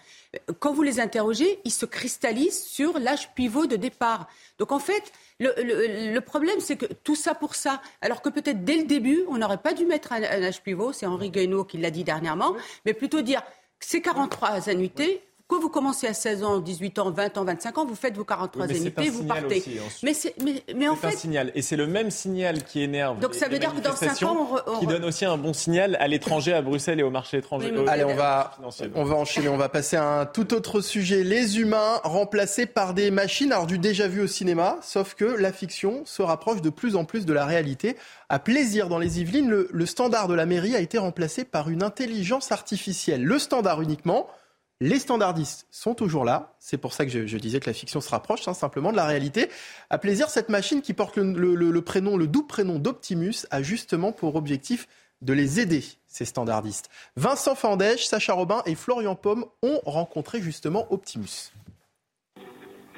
Quand vous les interrogez, ils se cristallisent sur l'âge pivot de départ. Donc en fait, le, problème, c'est que tout ça pour ça, alors que peut-être dès le début, on n'aurait pas dû mettre un, âge pivot, c'est Henri Guénaud qui l'a dit dernièrement, mais plutôt dire c'est 43 annuités, quand vous commencez à 16 ans, 18 ans, 20 ans, 25 ans, vous faites vos 43 oui, annuités, vous partez. mais c'est mais, mais en fait, un signal et c'est le même signal qui énerve. Donc ça veut dire que dans 5 ans, on qui donne aussi un bon signal à l'étranger, à Bruxelles et au marché étranger. Allez, on va on va enchaîner, on va passer à un tout autre sujet. Les humains remplacés par des machines. Alors du déjà vu au cinéma, sauf que la fiction se rapproche de plus en plus de la réalité. À plaisir dans les Yvelines, le, le standard de la mairie a été remplacé par une intelligence artificielle. Le standard uniquement. Les standardistes sont toujours là. C'est pour ça que je, disais que la fiction se rapproche hein, simplement de la réalité. À plaisir, cette machine qui porte le, prénom, le doux prénom d'Optimus, a justement pour objectif de les aider, ces standardistes. Vincent Fandège, Sacha Robin et Florian Pomme ont rencontré justement Optimus.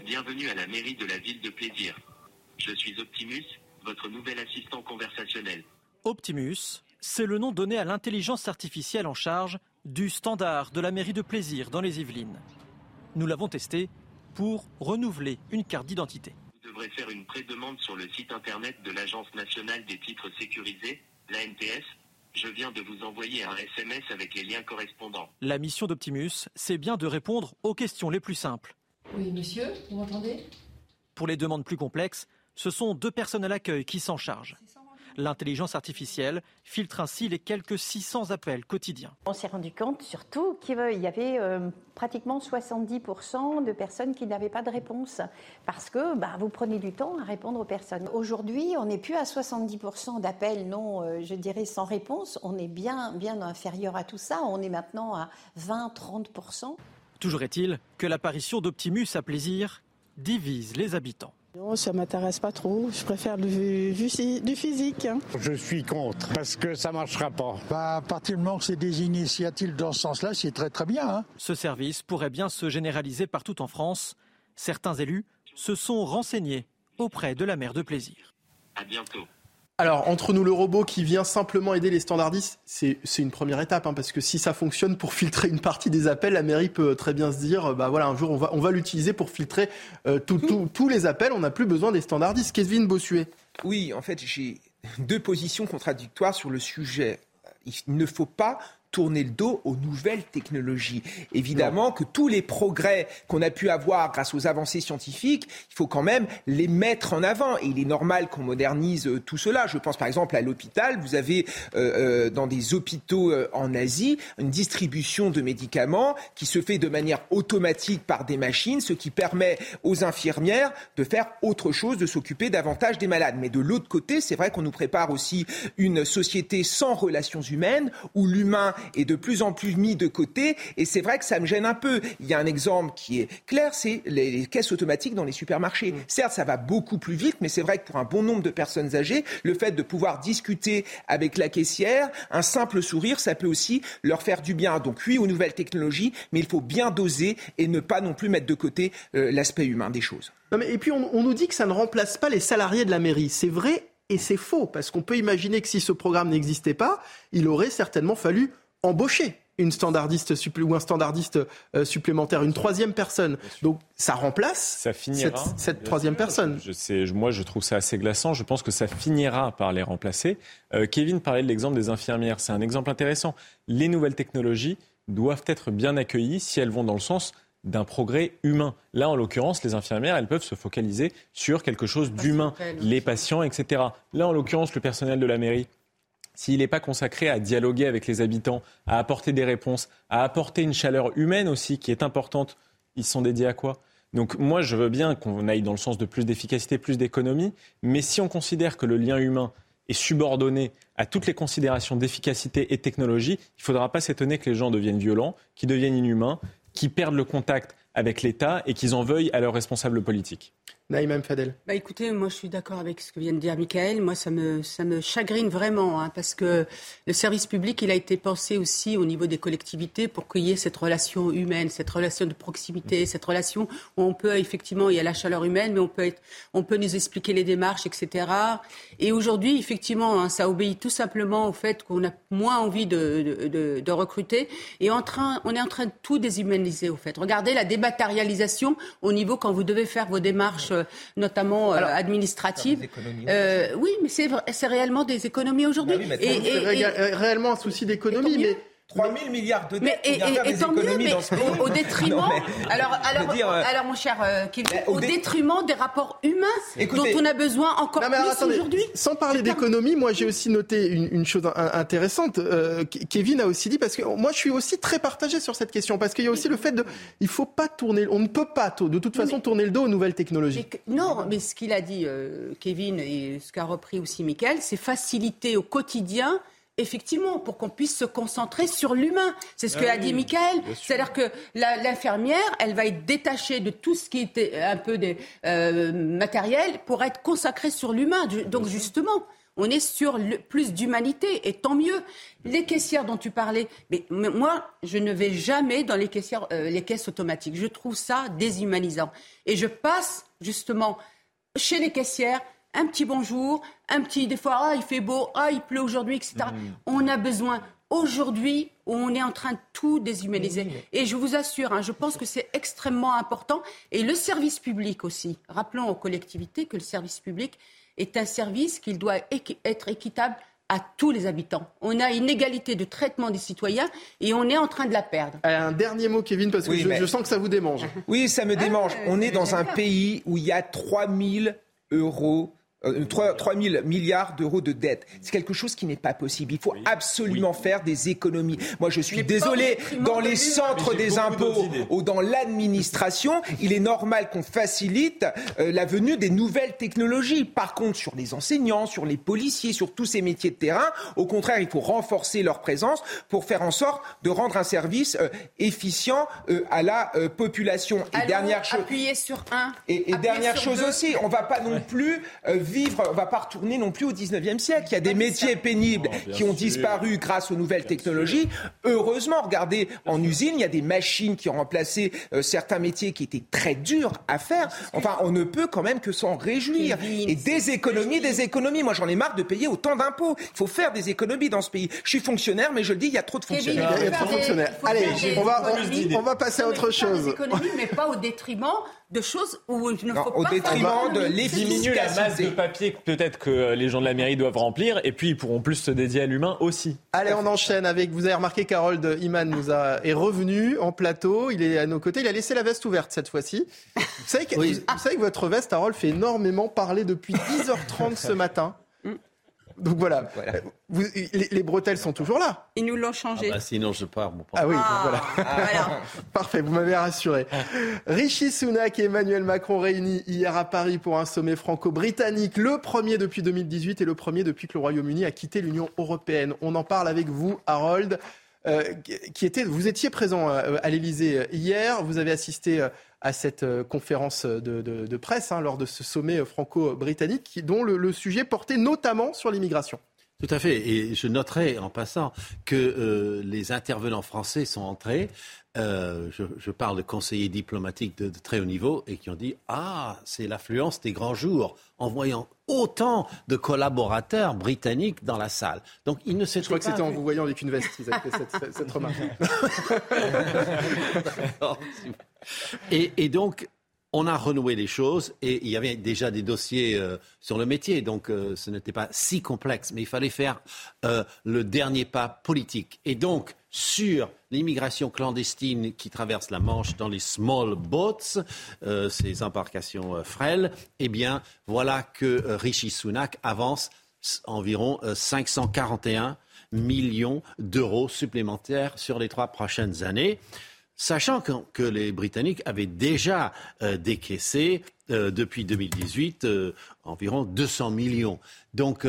Bienvenue à la mairie de la ville de Plaisir. Je suis Optimus, votre nouvel assistant conversationnel. Optimus, c'est le nom donné à l'intelligence artificielle en charge du standard de la mairie de plaisir dans les Yvelines. Nous l'avons testé pour renouveler une carte d'identité. Vous devrez faire une pré-demande sur le site internet de l'Agence nationale des titres sécurisés, l'ANTS. Je viens de vous envoyer un SMS avec les liens correspondants. La mission d'Optimus, c'est bien de répondre aux questions les plus simples. Oui, monsieur, vous m'entendez? Pour les demandes plus complexes, ce sont deux personnes à l'accueil qui s'en chargent. L'intelligence artificielle filtre ainsi les quelques 600 appels quotidiens. On s'est rendu compte surtout qu'il y avait euh, pratiquement 70% de personnes qui n'avaient pas de réponse parce que bah, vous prenez du temps à répondre aux personnes. Aujourd'hui, on n'est plus à 70% d'appels non, euh, je dirais, sans réponse. On est bien, bien inférieur à tout ça. On est maintenant à 20-30%. Toujours est-il que l'apparition d'Optimus à plaisir divise les habitants. Non, ça m'intéresse pas trop. Je préfère du, du, physique. Hein. Je suis contre parce que ça marchera pas. Bah, à partir du moment que c'est des initiatives dans ce sens-là, c'est très très bien. Hein. Ce service pourrait bien se généraliser partout en France. Certains élus se sont renseignés auprès de la maire de Plaisir. À bientôt. Alors, entre nous, le robot qui vient simplement aider les standardistes, c'est une première étape, hein, parce que si ça fonctionne pour filtrer une partie des appels, la mairie peut très bien se dire, bah voilà, un jour, on va, on va l'utiliser pour filtrer euh, tous les appels, on n'a plus besoin des standardistes. Kevin Bossuet. Oui, en fait, j'ai deux positions contradictoires sur le sujet. Il ne faut pas tourner le dos aux nouvelles technologies. Évidemment que tous les progrès qu'on a pu avoir grâce aux avancées scientifiques, il faut quand même les mettre en avant. Et il est normal qu'on modernise euh, tout cela. Je pense par exemple à l'hôpital. Vous avez euh, euh, dans des hôpitaux en Asie une distribution de médicaments qui se fait de manière automatique par des machines, ce qui permet aux infirmières de faire autre chose, de s'occuper davantage des malades. Mais de l'autre côté, c'est vrai qu'on nous prépare aussi une société sans relations humaines où l'humain est de plus en plus mis de côté. Et c'est vrai que ça me gêne un peu. Il y a un exemple qui est clair, c'est les, caisses automatiques dans les supermarchés. Mm. Certes, ça va beaucoup plus vite, mais c'est vrai que pour un bon nombre de personnes âgées, le fait de pouvoir discuter avec la caissière, un simple sourire, ça peut aussi leur faire du bien. Donc oui aux nouvelles technologies, mais il faut bien doser et ne pas non plus mettre de côté euh, l'aspect humain des choses. et puis on nous dit que ça ne remplace pas les salariés de la mairie. C'est vrai et c'est faux, parce qu'on peut imaginer que si ce programme n'existait pas, il aurait certainement fallu embaucher une standardiste ou un standardiste euh, supplémentaire, une troisième personne. Donc ça remplace ça finira, cette, troisième personne. Je sais, moi, je trouve ça assez glaçant. Je pense que ça finira par les remplacer. Euh, Kevin parlait de l'exemple des infirmières. C'est un exemple intéressant. Les nouvelles technologies doivent être bien accueillies si elles vont dans le sens d'un progrès humain. Là, en l'occurrence, les infirmières, elles peuvent se focaliser sur quelque chose d'humain, les patients, etc. Là, en l'occurrence, le personnel de la mairie, s'il n'est pas consacré à dialoguer avec les habitants, à apporter des réponses, à apporter une chaleur humaine aussi qui est importante, ils sont dédiés à quoi? Donc moi, je veux bien qu'on aille dans le sens de plus d'efficacité, plus d'économie, mais si on considère que le lien humain est subordonné à toutes les considérations d'efficacité et technologie, il ne faudra pas s'étonner que les gens deviennent violents, qu'ils deviennent inhumains, qu'ils perdent le contact avec l'État et qu'ils en veuillent à leurs responsables politiques. Naïm Fadel. Bah écoutez, moi je suis d'accord avec ce que vient de dire Michael. Moi ça me, ça me chagrine vraiment hein, parce que le service public il a été pensé aussi au niveau des collectivités pour qu'il y ait cette relation humaine, cette relation de proximité, cette relation où on peut effectivement, il y a la chaleur humaine, mais on peut, être, on peut nous expliquer les démarches, etc. Et aujourd'hui, effectivement, hein, ça obéit tout simplement au fait qu'on a moins envie de, de, de, recruter et en train, on est en train de tout déshumaniser au fait. Regardez la dématérialisation au niveau quand vous devez faire vos démarches notamment euh, administratives. Euh, oui, mais c'est réellement des économies aujourd'hui. Bah et, réellement un souci d'économie, mais 3 000 milliards de dettes. Mais, et, et, tant mieux, mais au, détriment. alors, alors, euh, alors, mon cher euh, Kevin, au, détriment des rapports humains dont on a besoin encore plus aujourd'hui. Sans parler d'économie, moi j'ai aussi noté une, une chose intéressante. Euh, Kevin a aussi dit parce que moi je suis aussi très partagé sur cette question parce qu'il y a aussi le fait de, il faut pas tourner, on ne peut pas de toute façon tourner le dos aux nouvelles technologies. non, mais ce qu'il a dit Kevin et ce qu'a repris aussi Michael, c'est faciliter au quotidien effectivement, pour qu'on puisse se concentrer sur l'humain. C'est ce que ah a dit Michael. C'est-à-dire que l'infirmière, elle va être détachée de tout ce qui était un peu des, euh, matériel pour être consacrée sur l'humain. Donc justement, on est sur plus d'humanité et tant mieux. Les caissières dont tu parlais, mais, moi, je ne vais jamais dans les, caissières, euh, les caisses automatiques. Je trouve ça déshumanisant. Et je passe justement chez les caissières un petit bonjour, un petit des fois, ah, il fait beau, ah, il pleut aujourd'hui, etc. Mm. On a besoin aujourd'hui où on est en train de tout déshumaniser. Et je vous assure, hein, je pense que c'est extrêmement important. Et le service public aussi. Rappelons aux collectivités que le service public est un service qui doit être équitable à tous les habitants. On a une égalité de traitement des citoyens et on est en train de la perdre. Un dernier mot, Kevin, parce que je, sens que ça vous démange. Oui, ça me démange. Ah, on est dans un pays où il y a 3000 euros 3, 000 milliards d'euros de dette. C'est quelque chose qui n'est pas possible. Il faut absolument faire des économies. Moi, je suis désolé, dans les centres des impôts ou dans l'administration, il est normal qu'on facilite euh, la venue des nouvelles technologies. Par contre, sur les enseignants, sur les policiers, sur tous ces métiers de terrain, au contraire, il faut renforcer leur présence pour faire en sorte de rendre un service euh, efficient euh, à la population. Et dernière chose, sur un. Et, dernière chose aussi, on ne va pas non plus vivre, on va pas retourner non plus au 19e siècle. Il y a des métiers pénibles qui ont disparu grâce aux nouvelles technologies. Heureusement, regardez, en usine, il y a des machines qui ont remplacé euh, certains métiers qui étaient très durs à faire. Enfin, on ne peut quand même que s'en réjouir. Et des économies, des économies. Moi, j'en ai marre de payer autant d'impôts. Il faut faire des économies dans ce pays. Je suis fonctionnaire, mais je le dis, il y a trop de fonctionnaires. Il y a trop de fonctionnaires. Allez, on va, on va passer à autre chose. mais pas au détriment de choses où il ne faut au pas détriment de l'efficacité. la masse de papier peut-être que les gens de la mairie doivent remplir et puis ils pourront plus se dédier à l'humain aussi. Allez, on enchaîne avec, vous avez remarqué qu'Harold Iman nous a, est revenu en plateau, il est à nos côtés, il a laissé la veste ouverte cette fois-ci. Vous savez que, vous savez que votre veste, Harold, fait énormément parler depuis 10h30 ce matin. Donc voilà. Vous, les, bretelles sont toujours là. Ils nous l'ont changé. Ah bah, sinon, je pars. Mon ah oui, ah, voilà. Ah, Parfait, vous m'avez rassuré. Rishi Sunak et Emmanuel Macron réunis hier à Paris pour un sommet franco-britannique, le premier depuis 2018 et le premier depuis que le Royaume-Uni a quitté l'Union européenne. On en parle avec vous, Harold. Euh, qui était, vous étiez présent euh, à l'Elysée euh, hier, vous avez assisté à cette conférence de, presse hein, lors de ce sommet franco-britannique dont le, sujet portait notamment sur l'immigration. Tout à fait. Et je noterai en passant que les intervenants français sont entrés. je, parle de conseillers diplomatiques de, très haut niveau et qui ont dit Ah, c'est l'affluence des grands jours en voyant autant de collaborateurs britanniques dans la salle. Donc il ne Je crois que c'était en vous voyant avec une veste qu'ils avaient fait cette, cette remarque. Et, donc, on a renoué les choses et il y avait déjà des dossiers euh, sur le métier, donc euh, ce n'était pas si complexe, mais il fallait faire euh, le dernier pas politique. Et donc, sur l'immigration clandestine qui traverse la Manche dans les small boats, ces embarcations frêles, eh bien, voilà que Rishi Sunak avance environ 541 millions d'euros supplémentaires sur les trois prochaines années sachant que, les Britanniques avaient déjà euh, décaissé euh, depuis 2018 euh, environ 200 millions. Donc,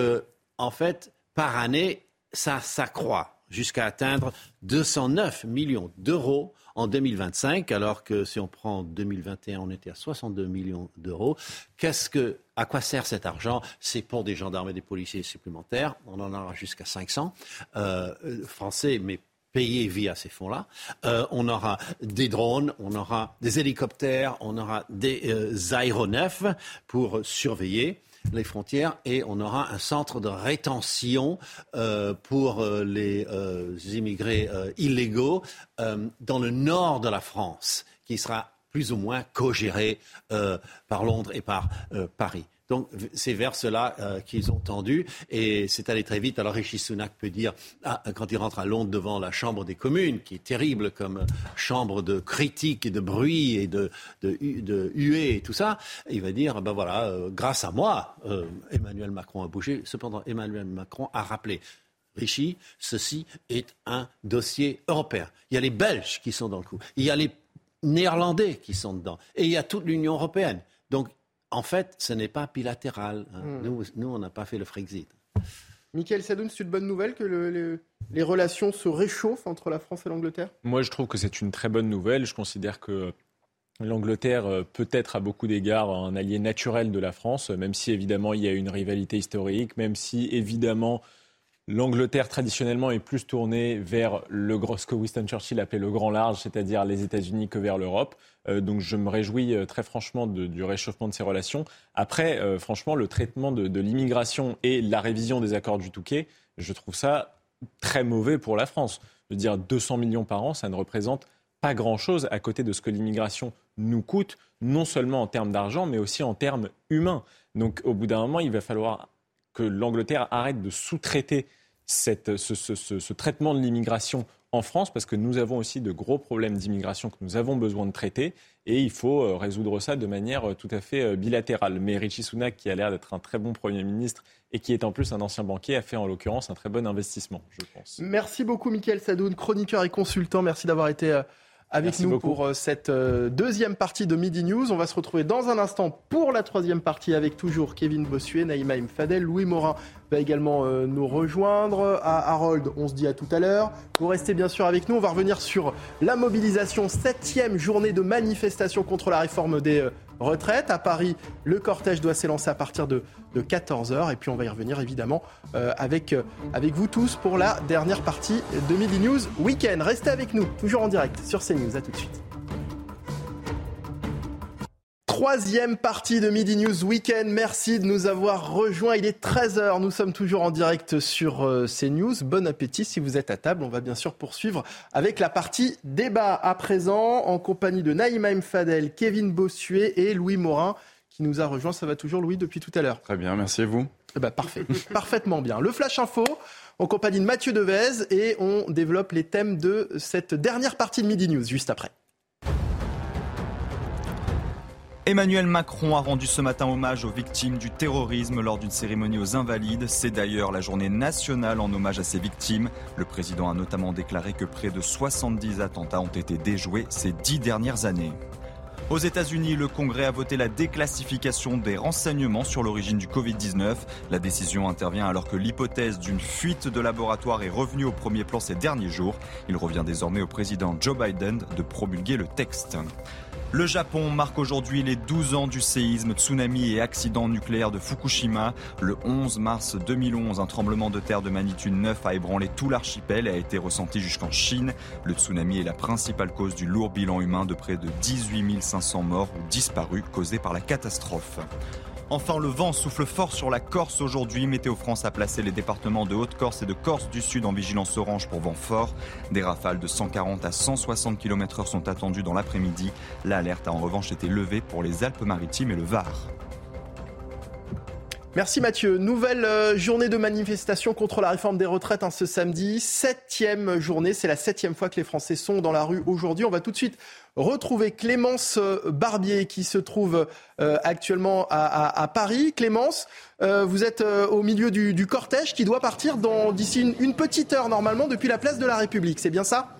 en fait, par année, ça s'accroît jusqu'à atteindre 209 millions d'euros en 2025, alors que si on prend 2021, on était à 62 millions d'euros. Qu'est-ce que, à quoi sert cet argent? C'est pour des gendarmes et des policiers supplémentaires. On en aura jusqu'à 500 français, mais payés via ces fonds-là. Euh, on aura des drones, on aura des hélicoptères, on aura des euh, aéronefs pour surveiller les frontières et on aura un centre de rétention euh, pour les immigrés illégaux dans le nord de la France, qui sera plus ou moins co-géré par Londres et par Paris. Donc c'est vers cela euh, qu'ils ont tendu et c'est allé très vite. Alors Rishi Sunak peut dire, ah, quand il rentre à Londres devant la Chambre des communes, qui est terrible comme chambre de critique et de bruit et de, de, de huée et tout ça, il va dire, ben voilà, euh, grâce à moi, euh, Emmanuel Macron a bougé. Cependant, Emmanuel Macron a rappelé Rishi, ceci est un dossier européen. Il y a les Belges qui sont dans le coup. Il y a les Néerlandais qui sont dedans. Et il y a toute l'Union européenne. Donc en fait, ce n'est pas bilatéral. Hein. Hmm. Nous, on n'a pas fait le Frexit. Michael Sadoun, c'est une bonne nouvelle que les relations se réchauffent entre la France et l'Angleterre? Moi, je trouve que c'est une très bonne nouvelle. Je considère que l'Angleterre euh, peut être à beaucoup d'égards un allié naturel de la France, même si évidemment il y a une rivalité historique, même si évidemment L'Angleterre, traditionnellement, est plus tournée vers le, ce que Winston Churchill appelait le grand large, c'est-à-dire les États-Unis, que vers l'Europe. Euh, donc je me réjouis euh, très franchement du réchauffement de ces relations. Après, euh, franchement, le traitement de, l'immigration et la révision des accords du Touquet, je trouve ça très mauvais pour la France. Je veux dire, 200 millions par an, ça ne représente pas grand-chose à côté de ce que l'immigration nous coûte, non seulement en termes d'argent, mais aussi en termes humains. Donc au bout d'un moment, il va falloir que l'Angleterre arrête de sous-traiter ce, traitement de l'immigration en France, parce que nous avons aussi de gros problèmes d'immigration que nous avons besoin de traiter, et il faut euh, résoudre ça de manière euh, tout à fait euh, bilatérale. Mais Richie Sunak, qui a l'air d'être un très bon Premier ministre et qui est en plus un ancien banquier, a fait en l'occurrence un très bon investissement, je pense. Merci beaucoup, Mickaël Sadoun, chroniqueur et consultant. Merci d'avoir été avec nous pour euh, cette euh, deuxième partie de Midi News. On va se retrouver dans un instant pour la troisième partie avec toujours Kevin Bossuet, Naïma Fadel, Louis Morin va également euh, nous rejoindre. À Harold, on se dit à tout à l'heure. Vous restez bien sûr avec nous. On va revenir sur la mobilisation, septième journée de manifestation contre la réforme des retraite. À Paris, le cortège doit s'élancer à partir de, 14h. Et puis on va y revenir évidemment euh, avec, euh, avec vous tous pour la dernière partie de Midi News Weekend. Restez avec nous, toujours en direct sur CNews. À tout de suite. Troisième partie de Midi News Weekend. Merci de nous avoir rejoints. Il est 13h. Nous sommes toujours en direct sur euh, CNews. Bon appétit si vous êtes à table. On va bien sûr poursuivre avec la partie débat à présent en compagnie de Naïma Mfadel, Kevin Bossuet et Louis Morin qui nous a rejoint. Ça va toujours, Louis, depuis tout à l'heure? Très bien, merci à vous. Eh ben, parfait, parfaitement bien. Le Flash Info en compagnie de Mathieu Devez et on développe les thèmes de cette dernière partie de Midi News juste après. Emmanuel Macron a rendu ce matin hommage aux victimes du terrorisme lors d'une cérémonie aux Invalides. C'est d'ailleurs la journée nationale en hommage à ces victimes. Le président a notamment déclaré que près de 70 attentats ont été déjoués ces dix dernières années. Aux États-Unis, le Congrès a voté la déclassification des renseignements sur l'origine du Covid-19. La décision intervient alors que l'hypothèse d'une fuite de laboratoire est revenue au premier plan ces derniers jours. Il revient désormais au président Joe Biden de promulguer le texte. Le Japon marque aujourd'hui les 12 ans du séisme, tsunami et accident nucléaire de Fukushima. Le 11 mars 2011, un tremblement de terre de magnitude 9 a ébranlé tout l'archipel et a été ressenti jusqu'en Chine. Le tsunami est la principale cause du lourd bilan humain de près de 18 500 morts ou disparus causés par la catastrophe. Enfin, le vent souffle fort sur la Corse aujourd'hui. Météo France a placé les départements de Haute-Corse et de Corse du Sud en vigilance orange pour vent fort. Des rafales de 140 à 160 km/h sont attendues dans l'après-midi. L'alerte a en revanche été levée pour les Alpes-Maritimes et le Var. Merci Mathieu. Nouvelle euh, journée de manifestation contre la réforme des retraites hein, ce samedi. Septième journée, c'est la septième fois que les Français sont dans la rue aujourd'hui. On va tout de suite retrouver Clémence euh, Barbier qui se trouve euh, actuellement à, Paris. Clémence, vous êtes au milieu du, cortège qui doit partir d'ici une petite heure normalement depuis la place de la République. C'est bien ça?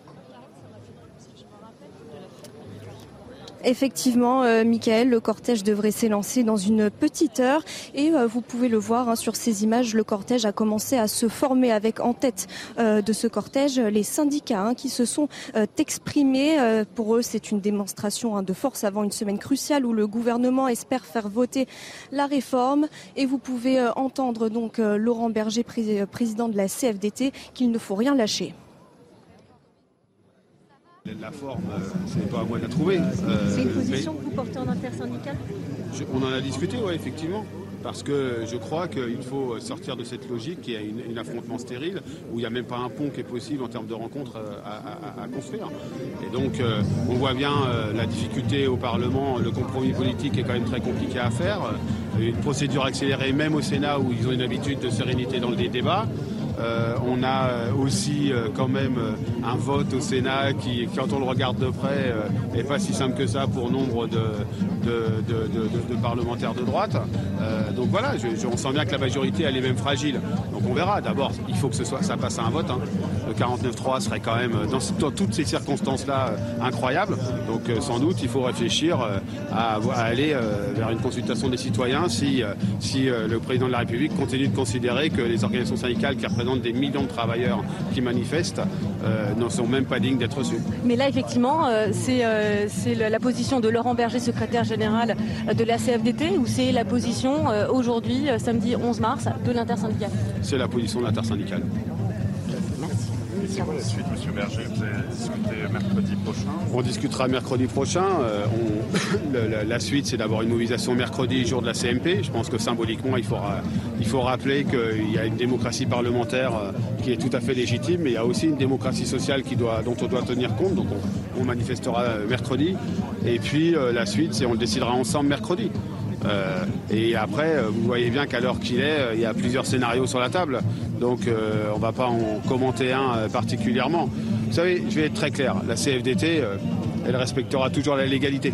Effectivement, euh, Michael, le cortège devrait s'élancer dans une petite heure et euh, vous pouvez le voir hein, sur ces images, le cortège a commencé à se former avec en tête euh, de ce cortège les syndicats hein, qui se sont exprimés. pour eux, c'est une démonstration hein, de force avant une semaine cruciale où le gouvernement espère faire voter la réforme et vous pouvez entendre donc Laurent Berger, président de la CFDT, qu'il ne faut rien lâcher. La forme, euh, c'est pas à moi de la trouver. c'est une euh, position que vous portez en intersyndical On en a discuté, oui, effectivement. Parce que je crois qu'il faut sortir de cette logique qui est un affrontement stérile, où il n'y a même pas un pont qui est possible en termes de rencontres euh, à, construire. Et donc, on voit bien la difficulté au Parlement, le compromis politique est quand même très compliqué à faire. Une procédure accélérée, même au Sénat, où ils ont une habitude de sérénité dans le débat. Euh, on a euh, aussi euh, quand même un vote au Sénat qui, quand on le regarde de près, n'est pas si simple que ça pour nombre de, parlementaires de droite. donc voilà, on sent bien que la majorité, elle est même fragile. Donc on verra. D'abord, il faut que ça passe à un vote. Hein. Le 49-3 serait quand même, dans, toutes ces circonstances-là, incroyable. Donc sans doute, il faut réfléchir à, aller vers une consultation des citoyens si, si le président de la République continue de considérer que les organisations syndicales qui représentent des millions de travailleurs qui manifestent euh, n'en sont même pas dignes d'être reçus. Mais là, effectivement, euh, euh, c'est la position de Laurent Berger, secrétaire général de la CFDT, ou c'est la position aujourd'hui, samedi 11 mars, de l'intersyndicale? C'est la position de l'intersyndicale. C'est quoi la suite, M. Berger Vous allez discuter mercredi prochain On discutera mercredi prochain. Euh, on, la, suite, c'est d'avoir une mobilisation mercredi, jour de la CMP. Je pense que symboliquement, il faut, il faut rappeler qu'il y a une démocratie parlementaire euh, qui est tout à fait légitime, mais il y a aussi une démocratie sociale qui doit, dont on doit tenir compte. Donc on, manifestera euh, mercredi. Et puis la suite, c'est on le décidera ensemble mercredi. Euh, et après, euh, vous voyez bien qu'à l'heure qu'il est, euh, il y a plusieurs scénarios sur la table. Donc on ne va pas en commenter un particulièrement. Vous savez, je vais être très clair. La CFDT, elle respectera toujours la légalité.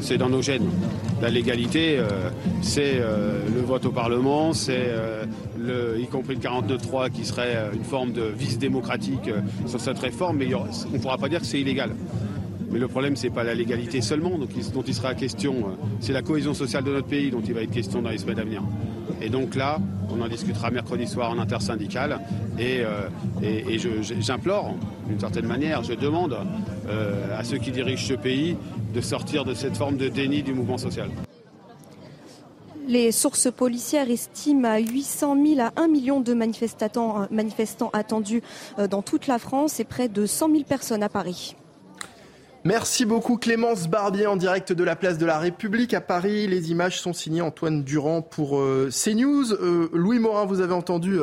C'est dans nos gènes. La légalité, c'est le vote au Parlement, c'est y compris le 49-3 qui serait une forme de vice démocratique sur cette réforme, mais on ne pourra pas dire que c'est illégal. Mais le problème, ce n'est pas la légalité seulement dont il sera question, euh, c'est la cohésion sociale de notre pays dont il va être question dans les semaines à venir. Et donc là, on en discutera mercredi soir en intersyndical. Et, euh, j'implore, d'une certaine manière, je demande euh, à ceux qui dirigent ce pays de sortir de cette forme de déni du mouvement social. Les sources policières estiment à 800 000 à 1 million de manifestants, manifestants attendus dans toute la France et près de 100 000 personnes à Paris. Merci beaucoup Clémence Barbier en direct de la place de la République à Paris. Les images sont signées Antoine Durand pour euh, CNews. Euh, Louis Morin, vous avez entendu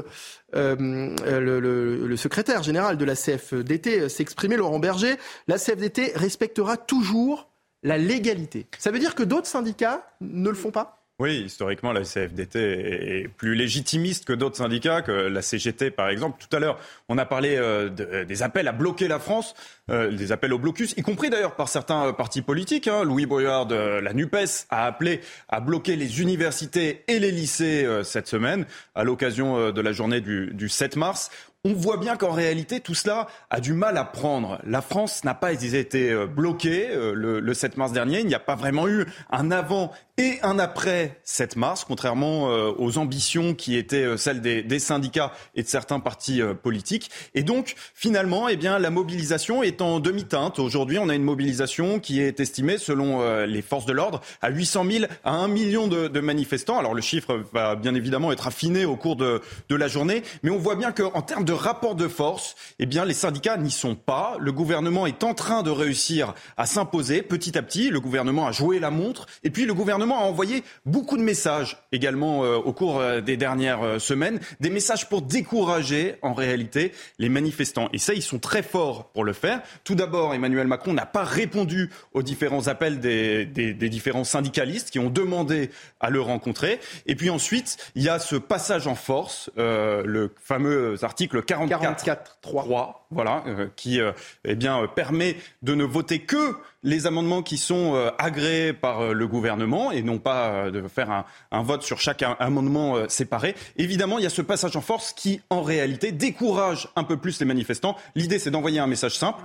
euh, le, secrétaire général de la CFDT s'exprimer, Laurent Berger. La CFDT respectera toujours la légalité. Ça veut dire que d'autres syndicats ne le font pas? Oui, historiquement, la CFDT est plus légitimiste que d'autres syndicats, que la CGT par exemple. Tout à l'heure, on a parlé euh, des appels à bloquer la France, euh, des appels au blocus, y compris d'ailleurs par certains partis politiques. Hein. Louis Boyard de la NUPES a appelé à bloquer les universités et les lycées euh, cette semaine, à l'occasion de la journée du, du 7 mars on voit bien qu'en réalité, tout cela a du mal à prendre. La France n'a pas été bloquée le, 7 mars dernier. Il n'y a pas vraiment eu un avant et un après 7 mars, contrairement euh, aux ambitions qui étaient euh, celles des, syndicats et de certains partis euh, politiques. Et donc, finalement, eh bien, la mobilisation est en demi-teinte. Aujourd'hui, on a une mobilisation qui est estimée, selon les forces de l'ordre, à 800 000 à 1 million de, manifestants. Alors, le chiffre va bien évidemment être affiné au cours de, de la journée, mais on voit bien qu'en termes de rapport de force, eh bien, les syndicats n'y sont pas. Le gouvernement est en train de réussir à s'imposer petit à petit. Le gouvernement a joué la montre, et puis le gouvernement a envoyé beaucoup de messages également euh, au cours euh, des dernières euh, semaines, des messages pour décourager en réalité les manifestants. Et ça, ils sont très forts pour le faire. Tout d'abord, Emmanuel Macron n'a pas répondu aux différents appels des, différents syndicalistes qui ont demandé à le rencontrer. Et puis ensuite, il y a ce passage en force, le fameux article 44.3, voilà, qui eh bien, permet de ne voter que les amendements qui sont euh, agréés par euh, le gouvernement et non pas euh, de faire un, vote sur chaque amendement séparé. Évidemment, il y a ce passage en force qui, en réalité, décourage un peu plus les manifestants. L'idée, c'est d'envoyer un message simple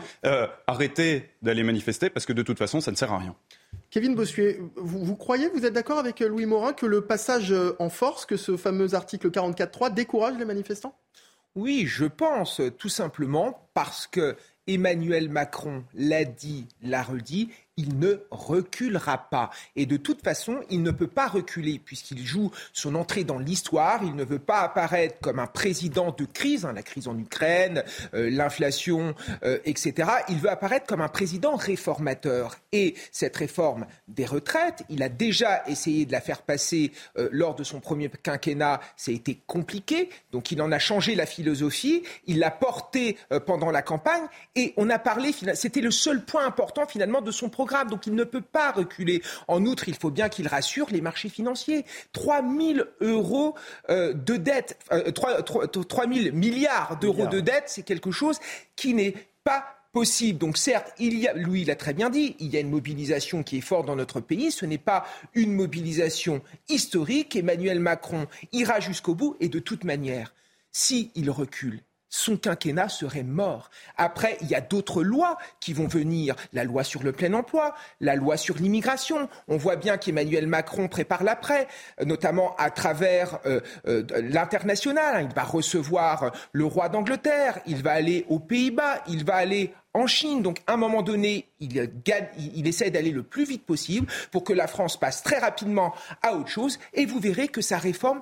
arrêtez d'aller manifester parce que de toute façon, ça ne sert à rien. Kevin Bossuet, vous, vous, croyez, vous êtes d'accord avec Louis Morin que le passage en force, que ce fameux article 44.3 décourage les manifestants? Oui, je pense, tout simplement parce que Emmanuel Macron l'a dit, l'a redit, il ne reculera pas. Et de toute façon, il ne peut pas reculer puisqu'il joue son entrée dans l'histoire. Il ne veut pas apparaître comme un président de crise, hein, la crise en Ukraine, euh, l'inflation, euh, etc. Il veut apparaître comme un président réformateur. Et cette réforme des retraites, il a déjà essayé de la faire passer euh, lors de son premier quinquennat. Ça a été compliqué. Donc il en a changé la philosophie. Il l'a porté pendant la campagne. Et on a parlé, c'était le seul point important finalement de son programme donc il ne peut pas reculer. En outre, il faut bien qu'il rassure les marchés financiers. 3 000 euros euh, de dette, 3, euh, milliards d'euros de dette, c'est quelque chose qui n'est pas possible. Donc certes, il y a, Louis l'a très bien dit, il y a une mobilisation qui est forte dans notre pays. Ce n'est pas une mobilisation historique. Emmanuel Macron ira jusqu'au bout et de toute manière, s'il il recule, son quinquennat serait mort. Après, il y a d'autres lois qui vont venir. La loi sur le plein emploi, la loi sur l'immigration. On voit bien qu'Emmanuel Macron prépare l'après, notamment à travers euh, euh, l'international. Il va recevoir le roi d'Angleterre, il va aller aux Pays-Bas, il va aller en Chine. Donc, à un moment donné, il, il essaie d'aller le plus vite possible pour que la France passe très rapidement à autre chose. Et vous verrez que sa réforme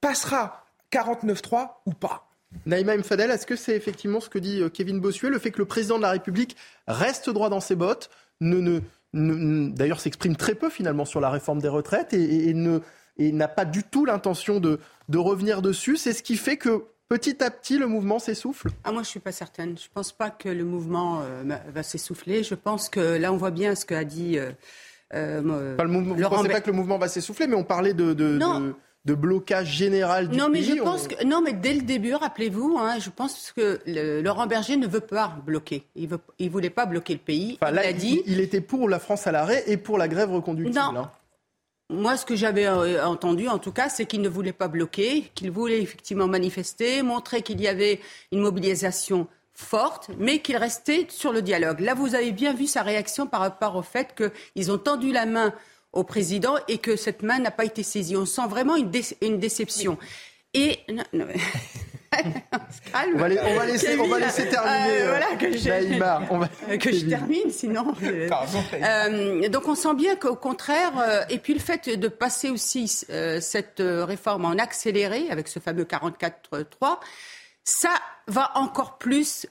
passera 49-3 ou pas. Naïma Mfadel, est-ce que c'est effectivement ce que dit euh, Kevin Bossuet, le fait que le président de la République reste droit dans ses bottes, ne, d'ailleurs s'exprime très peu finalement sur la réforme des retraites et, n'a pas du tout l'intention de, revenir dessus? C'est ce qui fait que petit à petit, le mouvement s'essouffle? Ah, Moi, je ne suis pas certaine. Je ne pense pas que le mouvement euh, va s'essouffler. Je pense que là, on voit bien ce qu'a dit. Euh, euh, pas le mouvement, ne pensez pas que le mouvement va s'essouffler, mais on parlait de, de, blocage général du non, pays. Mais je pense que, non, mais dès le début, rappelez-vous, hein, je pense que Laurent Berger ne veut pas bloquer. Il ne il voulait pas bloquer le pays. il, a dit... il, était pour la France à l'arrêt et pour la grève reconductible. Non. Hein. Moi, ce que j'avais euh, entendu, en tout cas, c'est qu'il ne voulait pas bloquer, qu'il voulait effectivement manifester, montrer qu'il y avait une mobilisation forte, mais qu'il restait sur le dialogue. Là, vous avez bien vu sa réaction par rapport au fait qu'ils ont tendu la main au président et que cette main n'a pas été saisie. On sent vraiment une, déception. Et on, va, laisser, terminer. Euh, voilà, que, je termine, sinon. Euh, donc on sent bien qu'au contraire, euh, et puis le fait de passer aussi cette réforme en accéléré avec ce fameux 44.3, ça va encore plus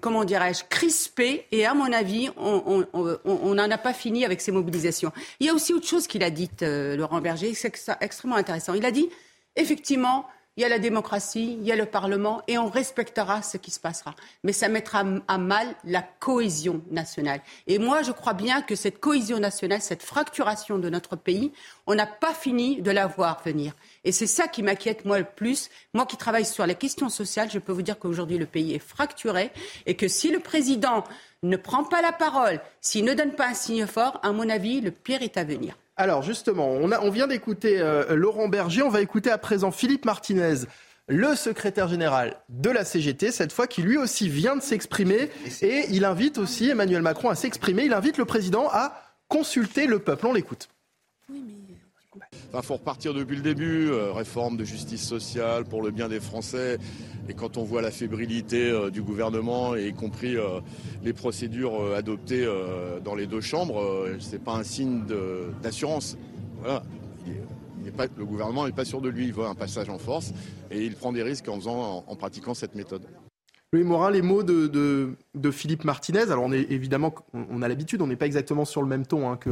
comment dirais-je, crisper. Et à mon avis, on n'en a pas fini avec ces mobilisations. Il y a aussi autre chose qu'il a dit, Laurent Berger, c'est extrêmement intéressant. Il a dit, effectivement, il y a la démocratie, il y a le Parlement, et on respectera ce qui se passera. Mais ça mettra à mal la cohésion nationale. Et moi, je crois bien que cette cohésion nationale, cette fracturation de notre pays, on n'a pas fini de la voir venir. Et c'est ça qui m'inquiète, moi, le plus. Moi qui travaille sur les questions sociales, je peux vous dire qu'aujourd'hui, le pays est fracturé, et que si le président ne prend pas la parole, s'il ne donne pas un signe fort, à mon avis, le pire est à venir. Alors justement, on, vient d'écouter euh, Laurent Berger, on va écouter à présent Philippe Martinez, le secrétaire général de la CGT, cette fois qui lui aussi vient de s'exprimer et il invite aussi Emmanuel Macron à s'exprimer, il invite le président à consulter le peuple. On l'écoute. Il faut repartir depuis le début, euh, réforme de justice sociale pour le bien des Français. Et quand on voit la fébrilité euh, du gouvernement, et y compris euh, les procédures adoptées dans les deux chambres, ce n'est pas un signe d'assurance. Voilà. le gouvernement n'est pas sûr de lui, il veut un passage en force et il prend des risques en, faisant, en, pratiquant cette méthode. Louis Morin, les mots de, Philippe Martinez. Alors, on est évidemment, on a l'habitude, on n'est pas exactement sur le même ton hein, que,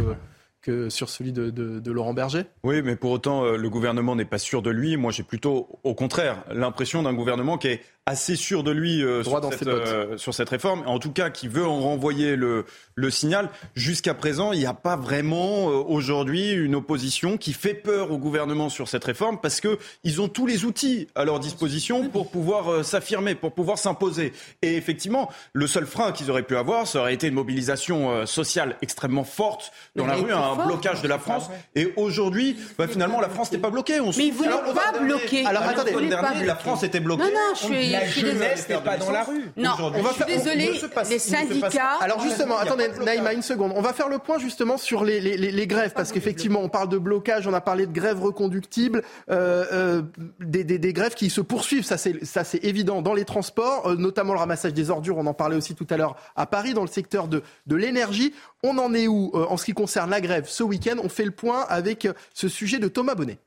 sur celui de, Laurent Berger Oui, mais pour autant, euh, le gouvernement n'est pas sûr de lui. Moi, j'ai plutôt, au contraire, l'impression d'un gouvernement qui est assez sûr de lui euh, euh, sur, cette, réforme, en tout cas qui veut en renvoyer le, signal. Jusqu'à présent, il n'y a pas vraiment aujourd'hui une opposition qui fait peur au gouvernement sur cette réforme parce qu'ils ont tous les outils à leur disposition pour pouvoir s'affirmer, pour pouvoir s'imposer. Et effectivement, le seul frein qu'ils auraient pu avoir, ça aurait été une mobilisation sociale extrêmement forte dans la rue, un blocage de la France. Et aujourd'hui, bah, finalement, la France n'est pas bloquée. On mais ils ne voulaient pas bloquer. Alors attendez, la France était bloquée. Non, non, je suis, la jeunesse n'est pas dans la rue. Non, on va faire, désolé, les syndicats. Alors justement, attendez, Naïma, une seconde. On va faire le point justement sur les, les, les, grèves, parce qu'effectivement, on parle de blocage, on a parlé de grèves reconductibles, euh, euh, des, des, des, grèves qui se poursuivent, ça c'est évident, dans les transports, euh, notamment le ramassage des ordures, on en parlait aussi tout à l'heure à Paris, dans le secteur de, de l'énergie. On en est où en ce qui concerne la grève ce week-end? On fait le point avec ce sujet de Thomas Bonnet.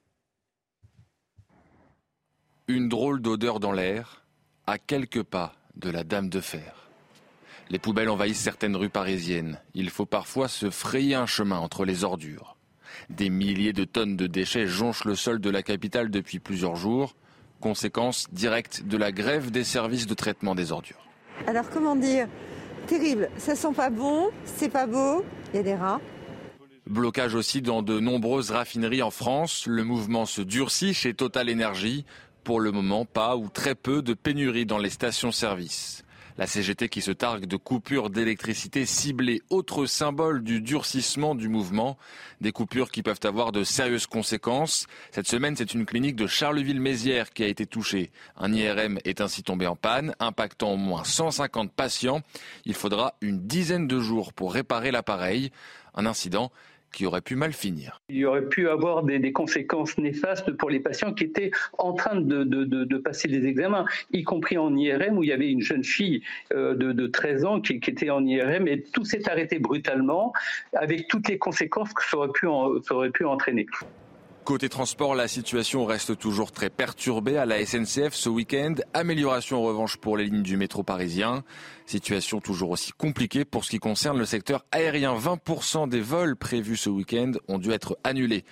Une drôle d'odeur dans l'air, à quelques pas de la Dame de Fer. Les poubelles envahissent certaines rues parisiennes. Il faut parfois se frayer un chemin entre les ordures. Des milliers de tonnes de déchets jonchent le sol de la capitale depuis plusieurs jours, conséquence directe de la grève des services de traitement des ordures. Alors comment dire? Terrible, ça sent pas bon, c'est pas beau, il y a des rats. Blocage aussi dans de nombreuses raffineries en France. Le mouvement se durcit chez Total Energy. Pour le moment, pas ou très peu de pénurie dans les stations-service. La CGT qui se targue de coupures d'électricité ciblées, autre symbole du durcissement du mouvement. Des coupures qui peuvent avoir de sérieuses conséquences. Cette semaine, c'est une clinique de Charleville-Mézières qui a été touchée. Un IRM est ainsi tombé en panne, impactant au moins 150 patients. Il faudra une dizaine de jours pour réparer l'appareil. Un incident qui aurait pu mal finir. Il y aurait pu avoir des, conséquences néfastes pour les patients qui étaient en train de, passer des examens, y compris en IRM où il y avait une jeune fille euh, de, 13 ans qui, était en IRM et tout s'est arrêté brutalement avec toutes les conséquences que ça aurait pu entraîner. Côté transport, la situation reste toujours très perturbée à la SNCF ce week-end. Amélioration en revanche pour les lignes du métro parisien. Situation toujours aussi compliquée pour ce qui concerne le secteur aérien. 20% des vols prévus ce week-end ont dû être annulés.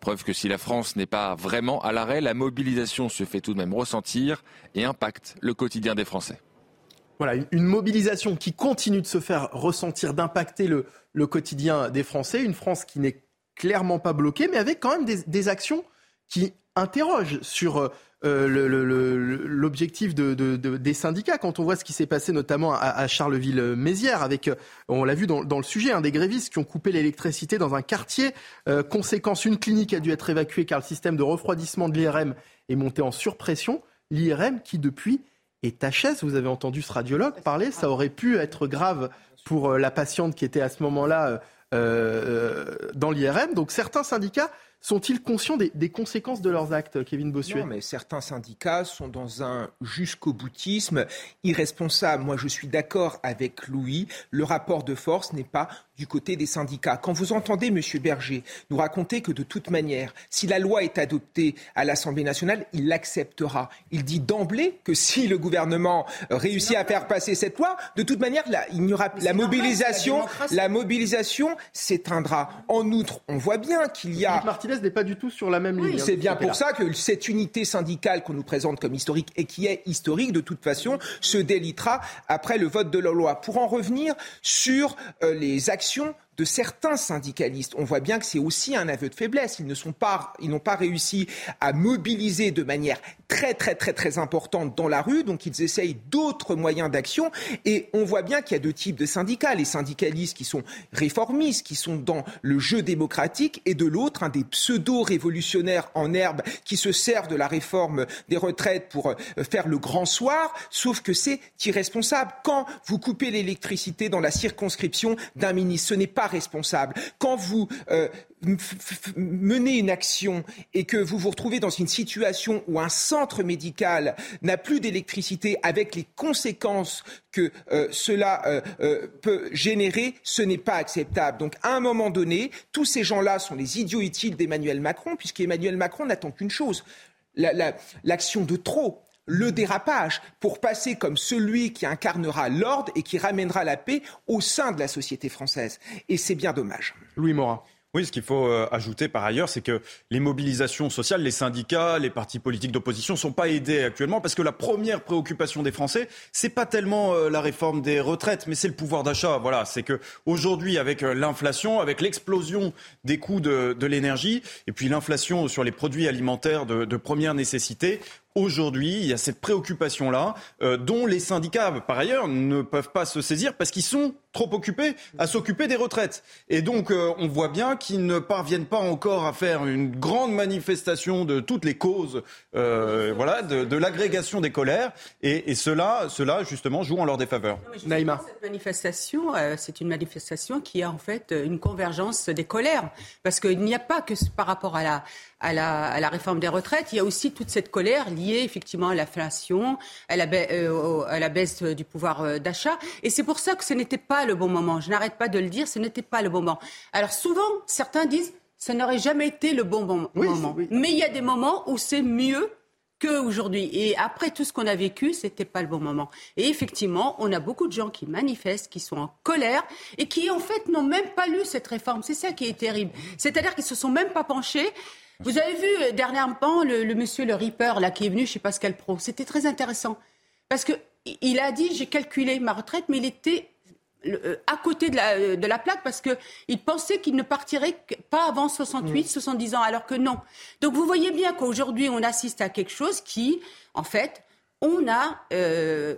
Preuve que si la France n'est pas vraiment à l'arrêt, la mobilisation se fait tout de même ressentir et impacte le quotidien des Français. Voilà, une mobilisation qui continue de se faire ressentir, d'impacter le, le quotidien des Français. Une France qui n'est clairement pas bloqué, mais avec quand même des, actions qui interrogent sur euh, l'objectif des syndicats. Quand on voit ce qui s'est passé notamment à, Charleville-Mézières, avec, euh, on l'a vu dans, le sujet, des grévistes qui ont coupé l'électricité dans un quartier. Euh, conséquence, une clinique a dû être évacuée car le système de refroidissement de l'IRM est monté en surpression. L'IRM qui depuis est HS. Vous avez entendu ce radiologue parler. Ça aurait pu être grave pour la patiente qui était à ce moment-là euh, dans l'IRM. Donc certains syndicats sont-ils conscients des, conséquences de leurs actes, Kevin Bossuet Non, mais certains syndicats sont dans un jusqu'au boutisme irresponsable. Moi, je suis d'accord avec Louis. Le rapport de force n'est pas du côté des syndicats. Quand vous entendez M. Berger nous raconter que de toute manière, si la loi est adoptée à l'Assemblée nationale, il l'acceptera. Il dit d'emblée que si le gouvernement réussit à faire passer cette loi, de toute manière, il y aura la mobilisation, la, mobilisation s'éteindra. En outre, on voit bien qu'il y a n'est pas du tout sur la même ligne. Hein, c'est bien pour ça que cette unité syndicale qu'on nous présente comme historique et qui est historique, de toute façon, se délitera après le vote de la loi. Pour en revenir sur euh, les actions de certains syndicalistes. On voit bien que c'est aussi un aveu de faiblesse. Ils ne pas, n'ont pas réussi à mobiliser de manière très très très très importante dans la rue, donc ils essayent d'autres moyens d'action. Et on voit bien qu'il y a deux types de syndicats les syndicalistes qui sont réformistes, qui sont dans le jeu démocratique, et de l'autre des pseudo-révolutionnaires en herbe qui se servent de la réforme des retraites pour euh, faire le grand soir. Sauf que c'est irresponsable. Quand vous coupez l'électricité dans la circonscription d'un ministre, ce n'est pas responsable. Quand vous euh, menez une action et que vous vous retrouvez dans une situation où un centre médical n'a plus d'électricité avec les conséquences que euh, cela euh, peut générer, ce n'est pas acceptable. Donc à un moment donné, tous ces gens-là sont les idiots utiles d'Emmanuel Macron, puisqu'Emmanuel Macron n'attend qu'une chose, l'action de trop le dérapage pour passer comme celui qui incarnera l'ordre et qui ramènera la paix au sein de la société française. Et c'est bien dommage. Louis Morin. Oui, ce qu'il faut euh, ajouter par ailleurs, c'est que les mobilisations sociales, les syndicats, les partis politiques d'opposition ne sont pas aidés actuellement parce que la première préoccupation des Français, c'est pas tellement euh, la réforme des retraites, mais c'est le pouvoir d'achat. Voilà, c'est que aujourd'hui, avec euh, l'inflation, avec l'explosion des coûts de, l'énergie et puis l'inflation sur les produits alimentaires de, de première nécessité, Aujourd'hui, il y a cette préoccupation-là, euh, dont les syndicats, par ailleurs, ne peuvent pas se saisir parce qu'ils sont trop occupés à s'occuper des retraites. Et donc, euh, on voit bien qu'ils ne parviennent pas encore à faire une grande manifestation de toutes les causes, euh, voilà, de, l'agrégation des colères. Et, cela, cela, justement, joue en leur défaveur. Naïma. Cette manifestation, c'est une manifestation qui a en fait une convergence des colères. Parce qu'il n'y a pas que par rapport à la, à la, à la, réforme des retraites, il y a aussi toute cette colère liée effectivement à l'inflation, à, la euh, à la baisse du pouvoir euh, d'achat. Et c'est pour ça que ce n'était pas le bon moment. Je n'arrête pas de le dire, ce n'était pas le bon moment. Alors souvent, certains disent, ce n'aurait jamais été le bon moment. Mais il y a des moments où c'est mieux qu'aujourd'hui. Et après tout ce qu'on a vécu, c'était pas le bon moment. Et effectivement, on a beaucoup de gens qui manifestent, qui sont en colère et qui en fait n'ont même pas lu cette réforme. C'est ça qui est terrible. C'est-à-dire qu'ils se sont même pas penchés vous avez vu euh, dernièrement le, le, monsieur, le Reaper, là, qui est venu chez Pascal Pro. C'était très intéressant. Parce qu'il a dit, j'ai calculé ma retraite, mais il était euh, à côté de la, euh, de la plaque parce qu'il pensait qu'il ne partirait pas avant 68, 70 mm. ans, alors que non. Donc vous voyez bien qu'aujourd'hui, on assiste à quelque chose qui, en fait, on a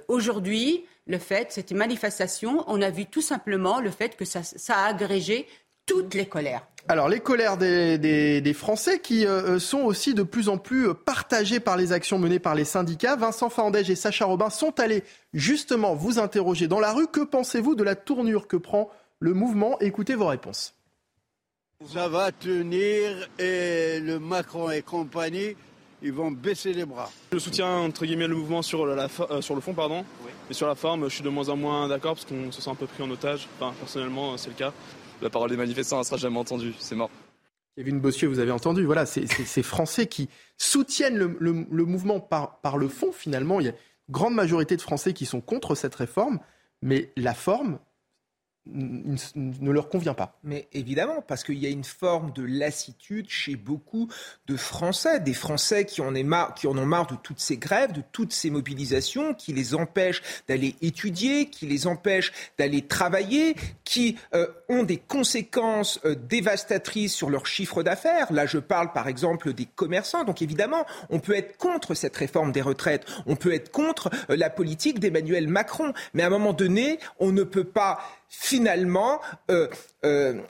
aujourd'hui le fait, cette manifestation, on a vu tout simplement le fait que ça, ça a agrégé toutes les colères. Alors les colères des, Français qui euh, sont aussi de plus en plus partagées par les actions menées par les syndicats. Vincent Fandège et Sacha Robin sont allés justement vous interroger dans la rue. Que pensez-vous de la tournure que prend le mouvement? Écoutez vos réponses. Ça va tenir et le Macron et compagnie, ils vont baisser les bras. Je soutiens entre guillemets le mouvement sur, la, euh, sur le fond, pardon. Mais sur la forme, je suis de moins en moins d'accord parce qu'on se sent un peu pris en otage. Enfin, personnellement, c'est le cas la parole des manifestants ne sera jamais entendue. C'est mort. Kevin Bossier, vous avez entendu, voilà, c'est ces Français qui soutiennent le, le, mouvement par, par le fond, finalement. Il y a une grande majorité de Français qui sont contre cette réforme, mais la forme, ne leur convient pas. Mais évidemment, parce qu'il y a une forme de lassitude chez beaucoup de Français, des Français qui en, ont marre de toutes ces grèves, de toutes ces mobilisations, qui les empêchent d'aller étudier, qui les empêchent d'aller travailler, qui euh, ont des conséquences euh, dévastatrices sur leur chiffre d'affaires. Là, je parle par exemple des commerçants. Donc évidemment, on peut être contre cette réforme des retraites, on peut être contre euh, la politique d'Emmanuel Macron, mais à un moment donné, on ne peut pas finalement euh, euh,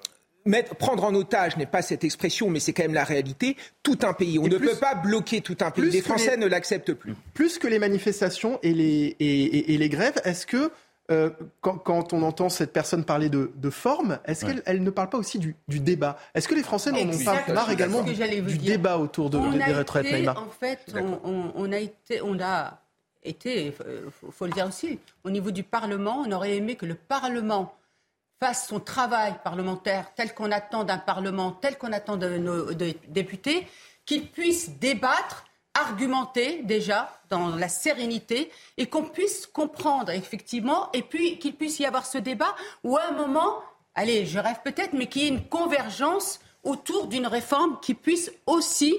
Mettre, prendre en otage n'est pas cette expression, mais c'est quand même la réalité, tout un pays. On ne peut pas bloquer tout un pays. Les Français ne l'acceptent plus. Plus que les manifestations et les, et, les grèves, est-ce que euh, quand, on entend cette personne parler de, forme, est-ce qu'elle ne parle pas aussi du, débat? Est-ce que les Français n'en ont pas marre également du, débat autour de, des retraites, En fait, on, a été, on a il euh, faut, le dire aussi, au niveau du Parlement, on aurait aimé que le Parlement fasse son travail parlementaire tel qu'on attend d'un Parlement, tel qu'on attend de nos députés, qu'il puisse débattre, argumenter déjà dans la sérénité et qu'on puisse comprendre effectivement et puis qu'il puisse y avoir ce débat où à un moment, allez, je rêve peut-être, mais qu'il y ait une convergence autour d'une réforme qui puisse aussi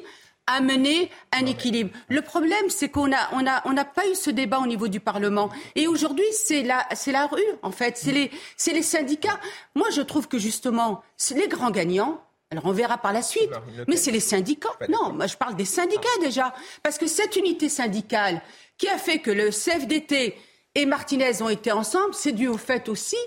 amener un équilibre. Le problème, c'est qu'on n'a on a, on a pas eu ce débat au niveau du Parlement. Et aujourd'hui, c'est la, c'est la rue, en fait. C'est les, c'est les syndicats. Moi, je trouve que justement, les grands gagnants, alors on verra par la suite. Mais c'est les syndicats. Non, moi je parle des syndicats déjà. Parce que cette unité syndicale qui a fait que le CFDT et Martinez ont été ensemble, c'est dû au fait aussi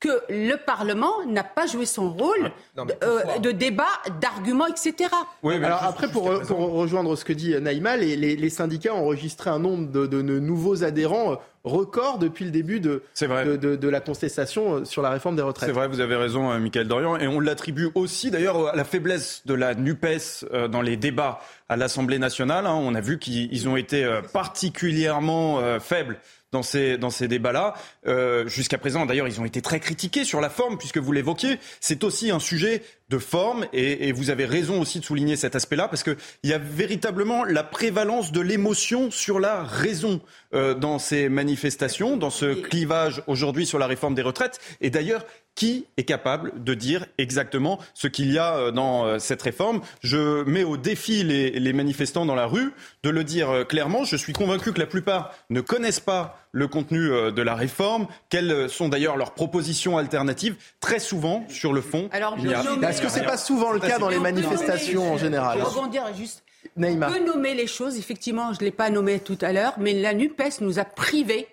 que le Parlement n'a pas joué son rôle ah, euh, de, débat, d'arguments, etc. Oui, mais alors après, pour, rejoindre ce que dit Naïma, les, syndicats ont enregistré un nombre de, nouveaux adhérents euh, record depuis le début de, de, la contestation euh, sur la réforme des retraites. C'est vrai, vous avez raison, Michael Dorian, et on l'attribue aussi d'ailleurs à la faiblesse de la NUPES dans les débats à l'Assemblée nationale. Hein. On a vu qu'ils ont été particulièrement faibles dans ces, dans ces débats-là. Euh, Jusqu'à présent, d'ailleurs, ils ont été très critiqués sur la forme, puisque vous l'évoquiez. C'est aussi un sujet de forme, et, et, vous avez raison aussi de souligner cet aspect-là, parce qu'il y a véritablement la prévalence de l'émotion sur la raison euh, dans ces manifestations, dans ce clivage aujourd'hui sur la réforme des retraites. Et d'ailleurs, qui est capable de dire exactement ce qu'il y a euh, dans euh, cette réforme. Je mets au défi les, manifestants dans la rue de le dire euh, clairement. Je suis convaincu que la plupart ne connaissent pas le contenu de la réforme, quelles sont d'ailleurs leurs propositions alternatives, très souvent sur le fond. Alors, est-ce que c'est pas souvent le cas dans les manifestations en général Je juste. On peut nommer les choses, effectivement, je ne l'ai pas nommé tout à l'heure, mais la NUPES nous a privés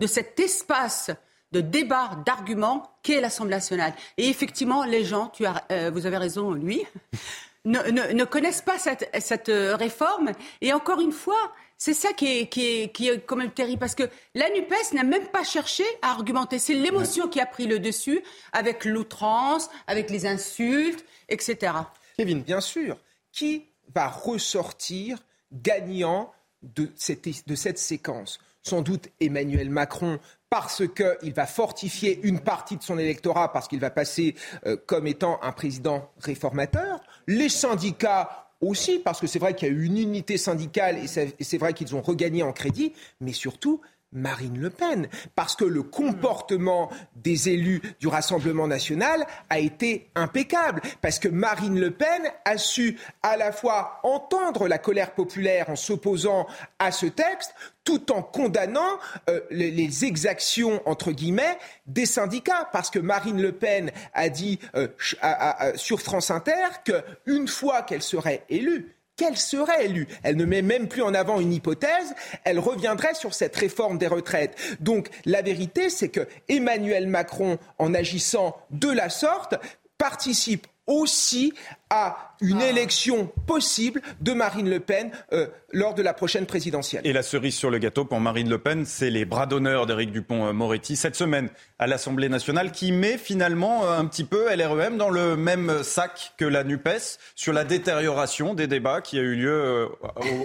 de cet espace de débat, d'arguments qu'est l'Assemblée nationale. Et effectivement, les gens, tu as, euh, vous avez raison, lui, ne, connaissent pas cette, cette, euh, réforme. Et encore une fois, c'est ça qui est, qui, est, qui est quand même terrible, parce que la NUPES n'a même pas cherché à argumenter. C'est l'émotion qui a pris le dessus, avec l'outrance, avec les insultes, etc. Kevin, bien sûr, qui va ressortir gagnant de cette, de cette séquence? Sans doute Emmanuel Macron parce qu'il va fortifier une partie de son électorat, parce qu'il va passer euh, comme étant un président réformateur. Les syndicats aussi, parce que c'est vrai qu'il y a eu une unité syndicale et c'est vrai qu'ils ont regagné en crédit, mais surtout, Marine Le Pen, parce que le comportement des élus du Rassemblement national a été impeccable, parce que Marine Le Pen a su à la fois entendre la colère populaire en s'opposant à ce texte, tout en condamnant euh, les, exactions, entre guillemets, des syndicats. Parce que Marine Le Pen a dit euh, sur France Inter qu'une fois qu'elle serait élue, qu'elle serait élue. Elle ne met même plus en avant une hypothèse, elle reviendrait sur cette réforme des retraites. Donc la vérité, c'est que Emmanuel Macron, en agissant de la sorte, participe aussi à une ah. élection possible de Marine Le Pen euh, lors de la prochaine présidentielle. Et la cerise sur le gâteau pour Marine Le Pen, c'est les bras d'honneur d'Éric Dupont-Moretti cette semaine à l'Assemblée nationale qui met finalement euh, un petit peu LREM dans le même sac que la NUPES sur la détérioration des débats qui a eu lieu euh,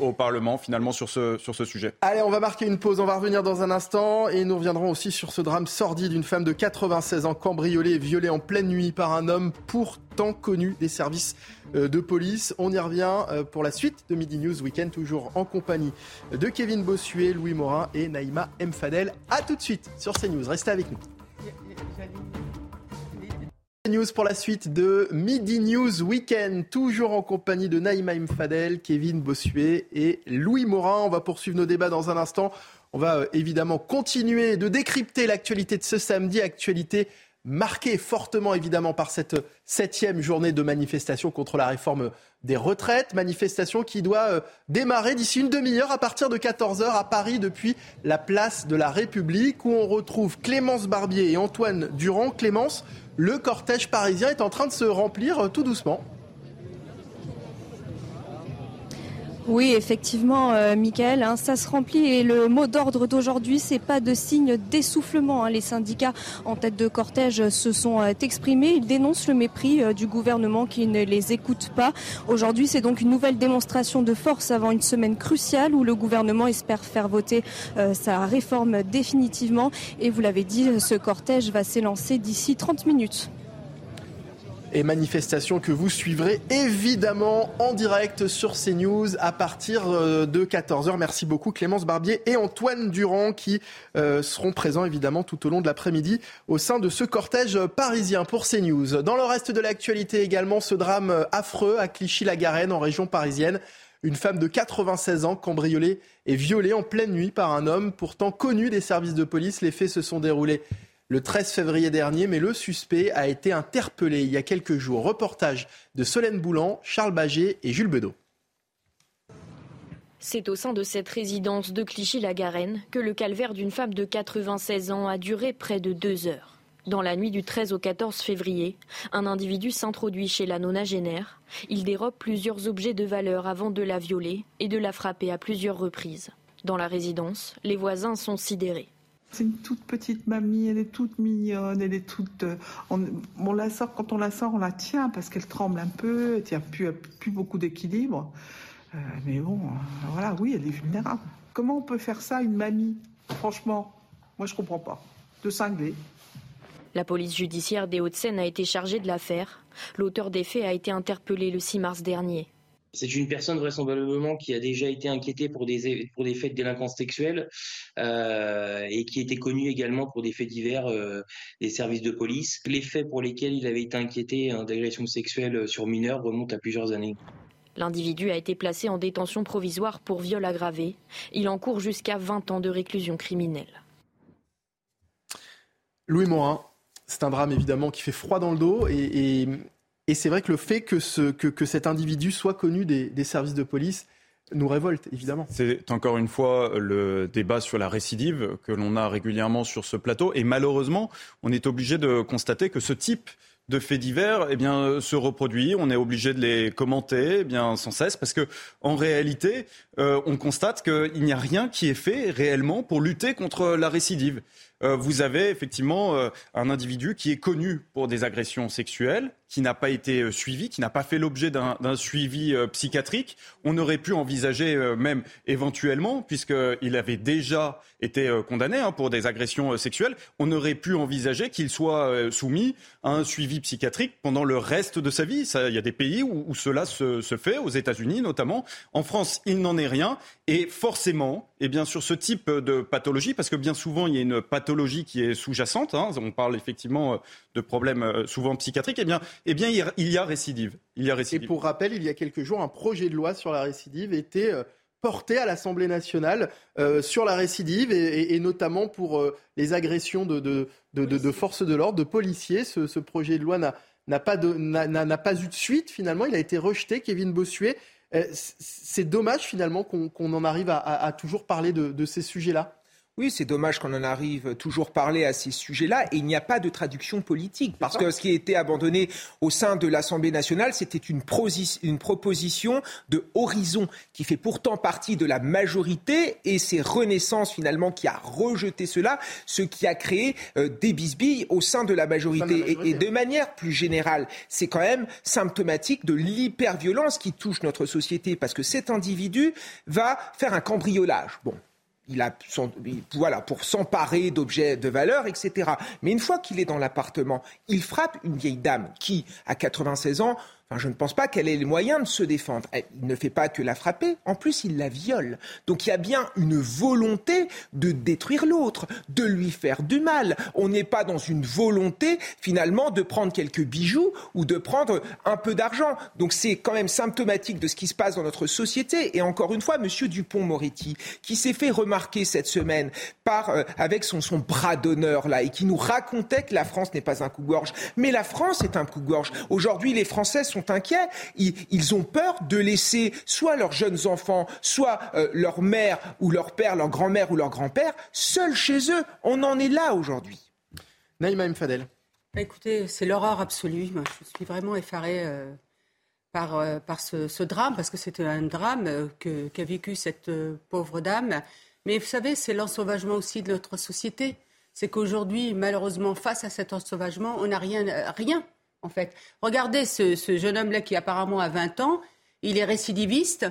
au, Parlement finalement sur ce, sur ce sujet. Allez, on va marquer une pause, on va revenir dans un instant et nous reviendrons aussi sur ce drame sordide d'une femme de 96 ans cambriolée et violée en pleine nuit par un homme pourtant connu des services de police. On y revient pour la suite de Midi News Weekend, toujours en compagnie de Kevin Bossuet, Louis Morin et Naïma Mfadel. A tout de suite sur CNews. Restez avec nous. News pour la suite de Midi News Weekend, toujours en compagnie de Naïma Mfadel, Kevin Bossuet et Louis Morin. On va poursuivre nos débats dans un instant. On va euh, évidemment continuer de décrypter l'actualité de ce samedi, actualité marquée fortement évidemment par cette septième journée de manifestation contre la réforme des retraites. Manifestation qui doit euh, démarrer d'ici une demi-heure à partir de 14h à Paris depuis la place de la République où on retrouve Clémence Barbier et Antoine Durand. Clémence, le cortège parisien est en train de se remplir euh, tout doucement. Oui, effectivement, euh, Michael, hein, ça se remplit et le mot d'ordre d'aujourd'hui, c'est pas de signe d'essoufflement. Hein. Les syndicats en tête de cortège se sont euh, exprimés. Ils dénoncent le mépris euh, du gouvernement qui ne les écoute pas. Aujourd'hui, c'est donc une nouvelle démonstration de force avant une semaine cruciale où le gouvernement espère faire voter sa réforme définitivement. Et vous l'avez dit, ce cortège va s'élancer d'ici 30 minutes et manifestation que vous suivrez évidemment en direct sur CNews à partir euh, de 14h. Merci beaucoup Clémence Barbier et Antoine Durand qui euh, seront présents évidemment tout au long de l'après-midi au sein de ce cortège parisien pour CNews. Dans le reste de l'actualité également, ce drame affreux à Clichy-la-Garenne en région parisienne. Une femme de 96 ans cambriolée et violée en pleine nuit par un homme pourtant connu des services de police. Les faits se sont déroulés le 13 février dernier, mais le suspect a été interpellé il y a quelques jours. Reportage de Solène Boulan, Charles Baget et Jules Bedeau. C'est au sein de cette résidence de Clichy-la-Garenne que le calvaire d'une femme de 96 ans a duré près de deux heures. Dans la nuit du 13 au 14 février, un individu s'introduit chez la nonagénaire. Il dérobe plusieurs objets de valeur avant de la violer et de la frapper à plusieurs reprises. Dans la résidence, les voisins sont sidérés. C'est une toute petite mamie, elle est toute mignonne, elle est toute. Euh, on, la sort, quand on la sort, on la tient parce qu'elle tremble un peu, elle tient plus, plus beaucoup d'équilibre. Euh, mais bon, euh, voilà, oui, elle est vulnérable. Comment on peut faire ça, une mamie? Franchement, moi je comprends pas. De cingler. La police judiciaire des Hauts-de-Seine a été chargée de l'affaire. L'auteur des faits a été interpellé le 6 mars dernier. C'est une personne vraisemblablement qui a déjà été inquiétée pour des, pour des faits de délinquance sexuelle euh, et qui était connue également pour des faits divers euh, des services de police. Les faits pour lesquels il avait été inquiété hein, d'agression sexuelle sur mineurs remontent à plusieurs années. L'individu a été placé en détention provisoire pour viol aggravé. Il encourt jusqu'à 20 ans de réclusion criminelle. Louis Morin, c'est un drame évidemment qui fait froid dans le dos et, et c'est vrai que le fait que, ce, que, que cet individu soit connu des, des, services de police nous révolte, évidemment. C'est encore une fois le débat sur la récidive que l'on a régulièrement sur ce plateau. Et malheureusement, on est obligé de constater que ce type de faits divers eh bien, se reproduit. On est obligé de les commenter eh bien, sans cesse parce que en réalité, euh, on constate qu'il n'y a rien qui est fait réellement pour lutter contre la récidive. Euh, vous avez effectivement euh, un individu qui est connu pour des agressions sexuelles, qui n'a pas été euh, suivi, qui n'a pas fait l'objet d'un suivi psychiatrique. On aurait pu envisager même éventuellement, puisqu'il avait déjà été condamné hein, pour des agressions sexuelles, on aurait pu envisager qu'il soit soumis à un suivi psychiatrique pendant le reste de sa vie. il y a des pays où, cela se, se, fait, aux États-Unis notamment. En France, il n'en est rien. Et forcément, et bien sur ce type de pathologie, parce que bien souvent, il y a une pathologie qui est sous-jacente, hein, on parle effectivement de problèmes souvent psychiatriques, et bien, et bien il y a récidive. Il y a récidive. Et pour rappel, il y a quelques jours, un projet de loi sur la récidive était euh, porté à l'Assemblée nationale euh, sur la récidive et, notamment pour euh, les agressions de, forces de l'ordre, de policiers. Ce, projet de loi n'a pas, eu de suite finalement. Il a été rejeté. Kevin Bossuet c'est dommage finalement qu'on en arrive à, toujours parler de ces sujets-là. Oui, c'est dommage qu'on en arrive toujours parler à ces sujets-là et il n'y a pas de traduction politique parce que ce qui a été abandonné au sein de l'Assemblée nationale, c'était une, une, proposition de horizon qui fait pourtant partie de la majorité et c'est Renaissance finalement qui a rejeté cela, ce qui a créé euh, des bisbilles au sein de la majorité. Et, et, de manière plus générale, c'est quand même symptomatique de l'hyperviolence qui touche notre société parce que cet individu va faire un cambriolage. Bon, il a voilà, pour s'emparer d'objets de valeur, etc. Mais une fois qu'il est dans l'appartement, il frappe une vieille dame qui, à 96 ans, Je ne pense pas qu'elle ait les moyens de se défendre. Elle ne fait pas que la frapper, en plus il la viole. Donc il y a bien une volonté de détruire l'autre, de lui faire du mal. On n'est pas dans une volonté finalement de prendre quelques bijoux ou de prendre un peu d'argent. Donc c'est quand même symptomatique de ce qui se passe dans notre société. Et encore une fois, Monsieur Dupont-Moretti, qui s'est fait remarquer cette semaine euh, avec son, son bras d'honneur là et qui nous racontait que la France n'est pas un coup-gorge, mais la France est un coup-gorge. Aujourd'hui, les Français sont inquiets. Ils, ont peur de laisser soit leurs jeunes enfants, soit euh, leur mère ou leur père, leur grand-mère ou leur grand-père seuls chez eux. On en est là aujourd'hui. Naïma Mfadel. Bah, écoutez, c'est l'horreur absolue. je suis vraiment effarée euh, par, euh, par ce, drame, parce que c'est un drame qu'a vécu cette pauvre dame. Mais vous savez, c'est l'ensauvagement aussi de notre société. C'est qu'aujourd'hui, malheureusement, face à cet ensauvagement, on n'a rien, rien en fait. Regardez ce, jeune homme-là qui apparemment a 20 ans, il est récidiviste,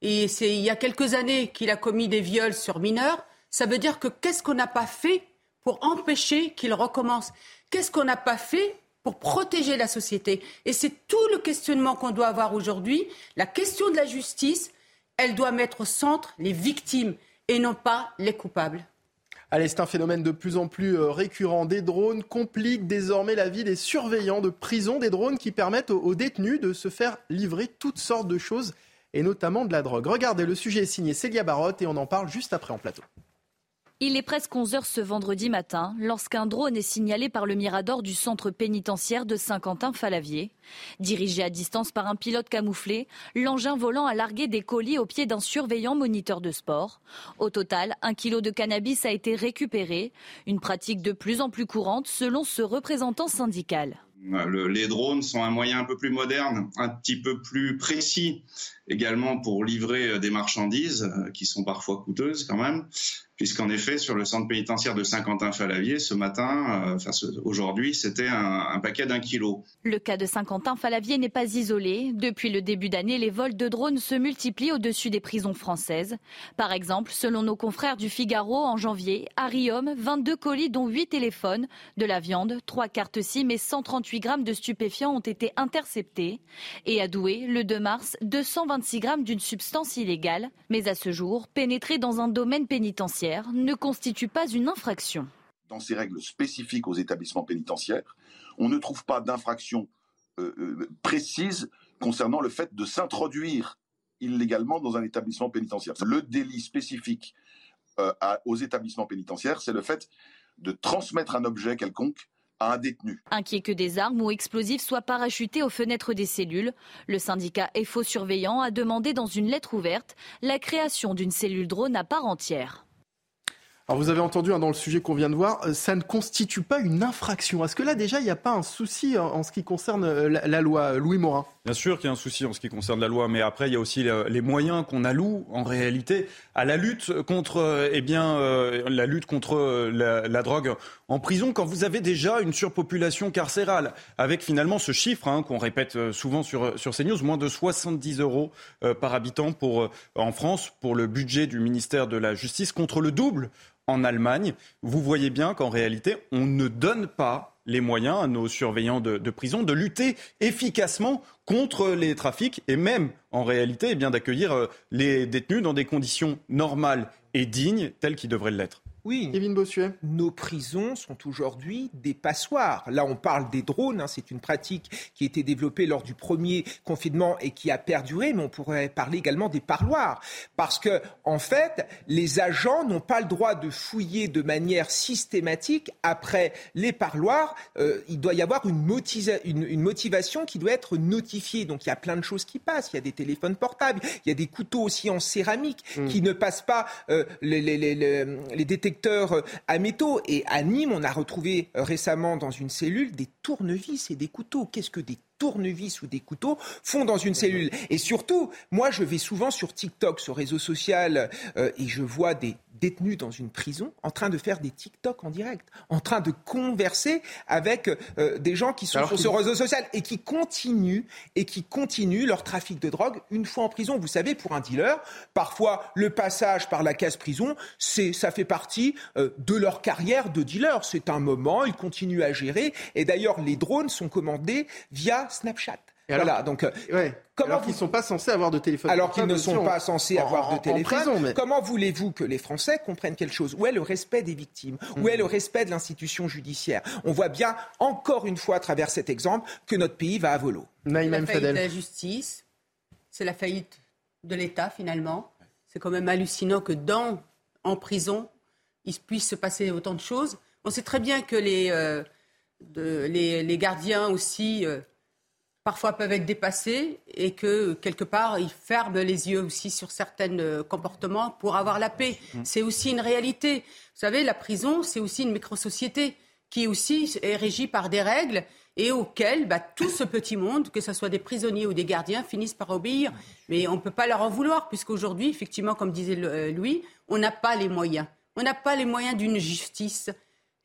et c'est il y a quelques années qu'il a commis des viols sur mineurs. Ça veut dire que qu'est-ce qu'on n'a pas fait pour empêcher qu'il recommence? Qu'est-ce qu'on n'a pas fait pour protéger la société? Et c'est tout le questionnement qu'on doit avoir aujourd'hui. La question de la justice, elle doit mettre au centre les victimes et non pas les coupables. Allez, c'est un phénomène de plus en plus euh, récurrent. Des drones compliquent désormais la vie des surveillants de prison, des drones qui permettent aux détenus de se faire livrer toutes sortes de choses, et notamment de la drogue. Regardez, le sujet est signé Célia Barotte et on en parle juste après en plateau. Il est presque 11 heures ce vendredi matin lorsqu'un drone est signalé par le Mirador du centre pénitentiaire de Saint-Quentin-Falavier. Dirigé à distance par un pilote camouflé, l'engin volant a largué des colis au pied d'un surveillant moniteur de sport. Au total, un kilo de cannabis a été récupéré, une pratique de plus en plus courante selon ce représentant syndical. les drones sont un moyen un peu plus moderne, un petit peu plus précis également pour livrer des marchandises euh, qui sont parfois coûteuses quand même puisqu'en effet, sur le centre pénitentiaire de Saint-Quentin-Falavier, ce matin, euh, enfin aujourd'hui, c'était un, paquet d'un kilo. Le cas de Saint-Quentin-Falavier n'est pas isolé. Depuis le début d'année, les vols de drones se multiplient au-dessus des prisons françaises. Par exemple, selon nos confrères du Figaro, en janvier, à Riom, 22 colis dont 8 téléphones, de la viande, 3 cartes SIM et 138 grammes de stupéfiants ont été interceptés. Et à Douai, le 2 mars, 226 grammes d'une substance illégale. Mais à ce jour, pénétrée dans un domaine pénitentiaire ne constitue pas une infraction. Dans ces règles spécifiques aux établissements pénitentiaires, on ne trouve pas d'infraction euh, euh, précise concernant le fait de s'introduire illégalement dans un établissement pénitentiaire. Le délit spécifique euh, aux établissements pénitentiaires, c'est le fait de transmettre un objet quelconque à un détenu. Inquiet que des armes ou explosifs soient parachutés aux fenêtres des cellules, le syndicat FO Surveillant a demandé dans une lettre ouverte la création d'une cellule drone à part entière. Alors vous avez entendu hein, dans le sujet qu'on vient de voir, euh, ça ne constitue pas une infraction. Est-ce que là déjà il n'y a pas un souci hein, en ce qui concerne euh, la, loi euh, Louis Morin? Bien sûr qu'il y a un souci en ce qui concerne la loi, mais après il y a aussi les moyens qu'on alloue en réalité à la lutte contre, eh bien, la lutte contre la, drogue en prison quand vous avez déjà une surpopulation carcérale, avec finalement ce chiffre hein, qu'on répète souvent sur, sur CNews, moins de 70 euros par habitant en France pour le budget du ministère de la Justice, contre le double en Allemagne. Vous voyez bien qu'en réalité, on ne donne pas les moyens à nos surveillants de, prison de lutter efficacement contre les trafics et même, en réalité, eh bien d'accueillir euh, les détenus dans des conditions normales et dignes telles qu'ils devraient l'être. Oui. Bossuet. Nos prisons sont aujourd'hui des passoires. Là, on parle des drones. Hein. c'est une pratique qui a été développée lors du premier confinement et qui a perduré, mais on pourrait parler également des parloirs. Parce que, en fait, les agents n'ont pas le droit de fouiller de manière systématique après les parloirs. Euh, il doit y avoir une, motivation qui doit être notifiée. Donc, il y a plein de choses qui passent. Il y a des téléphones portables. Il y a des couteaux aussi en céramique mm. qui ne passent pas euh, les, les détecteurs euh, à métaux. Et à Nîmes, on a retrouvé euh, récemment dans une cellule des tournevis et des couteaux. Qu'est-ce que des tournevis ou des couteaux font dans une cellule? Et surtout, moi, je vais souvent sur TikTok, sur réseau social, euh, et je vois des détenus dans une prison en train de faire des TikTok en direct, en train de converser avec euh, des gens qui sont sur ce réseau social et qui continuent et qui continuent leur trafic de drogue une fois en prison. Vous savez, pour un dealer, parfois le passage par la case prison, c'est ça fait partie euh, de leur carrière de dealer. C'est un moment, ils continuent à gérer. Et d'ailleurs, les drones sont commandés via Snapchat. Alors, donc, euh, comment alors qu'ils ne sont pas censés avoir de téléphone Alors qu'ils ne sont pas censés avoir de téléphone. Comment voulez-vous que les Français comprennent quelque chose? Où est le respect des victimes? Où est le respect de l'institution judiciaire? On voit bien, encore une fois, à travers cet exemple, que notre pays va à volo. C'est la faillite de la justice, c'est la faillite de l'État, finalement. C'est quand même hallucinant que dans, en prison, il puisse se passer autant de choses. On sait très bien que les, euh, les, gardiens aussi... Euh, parfois peuvent être dépassés et que quelque part ils ferment les yeux aussi sur certains euh, comportements pour avoir la paix. Mm. C'est aussi une réalité. Vous savez, la prison, c'est aussi une micro-société qui aussi est régie par des règles et auxquelles bah, tout ce petit monde, que ce soit des prisonniers ou des gardiens, finissent par obéir. Mais on ne peut pas leur en vouloir, puisqu'aujourd'hui, effectivement, comme disait euh, Louis, on n'a pas les moyens. On n'a pas les moyens d'une justice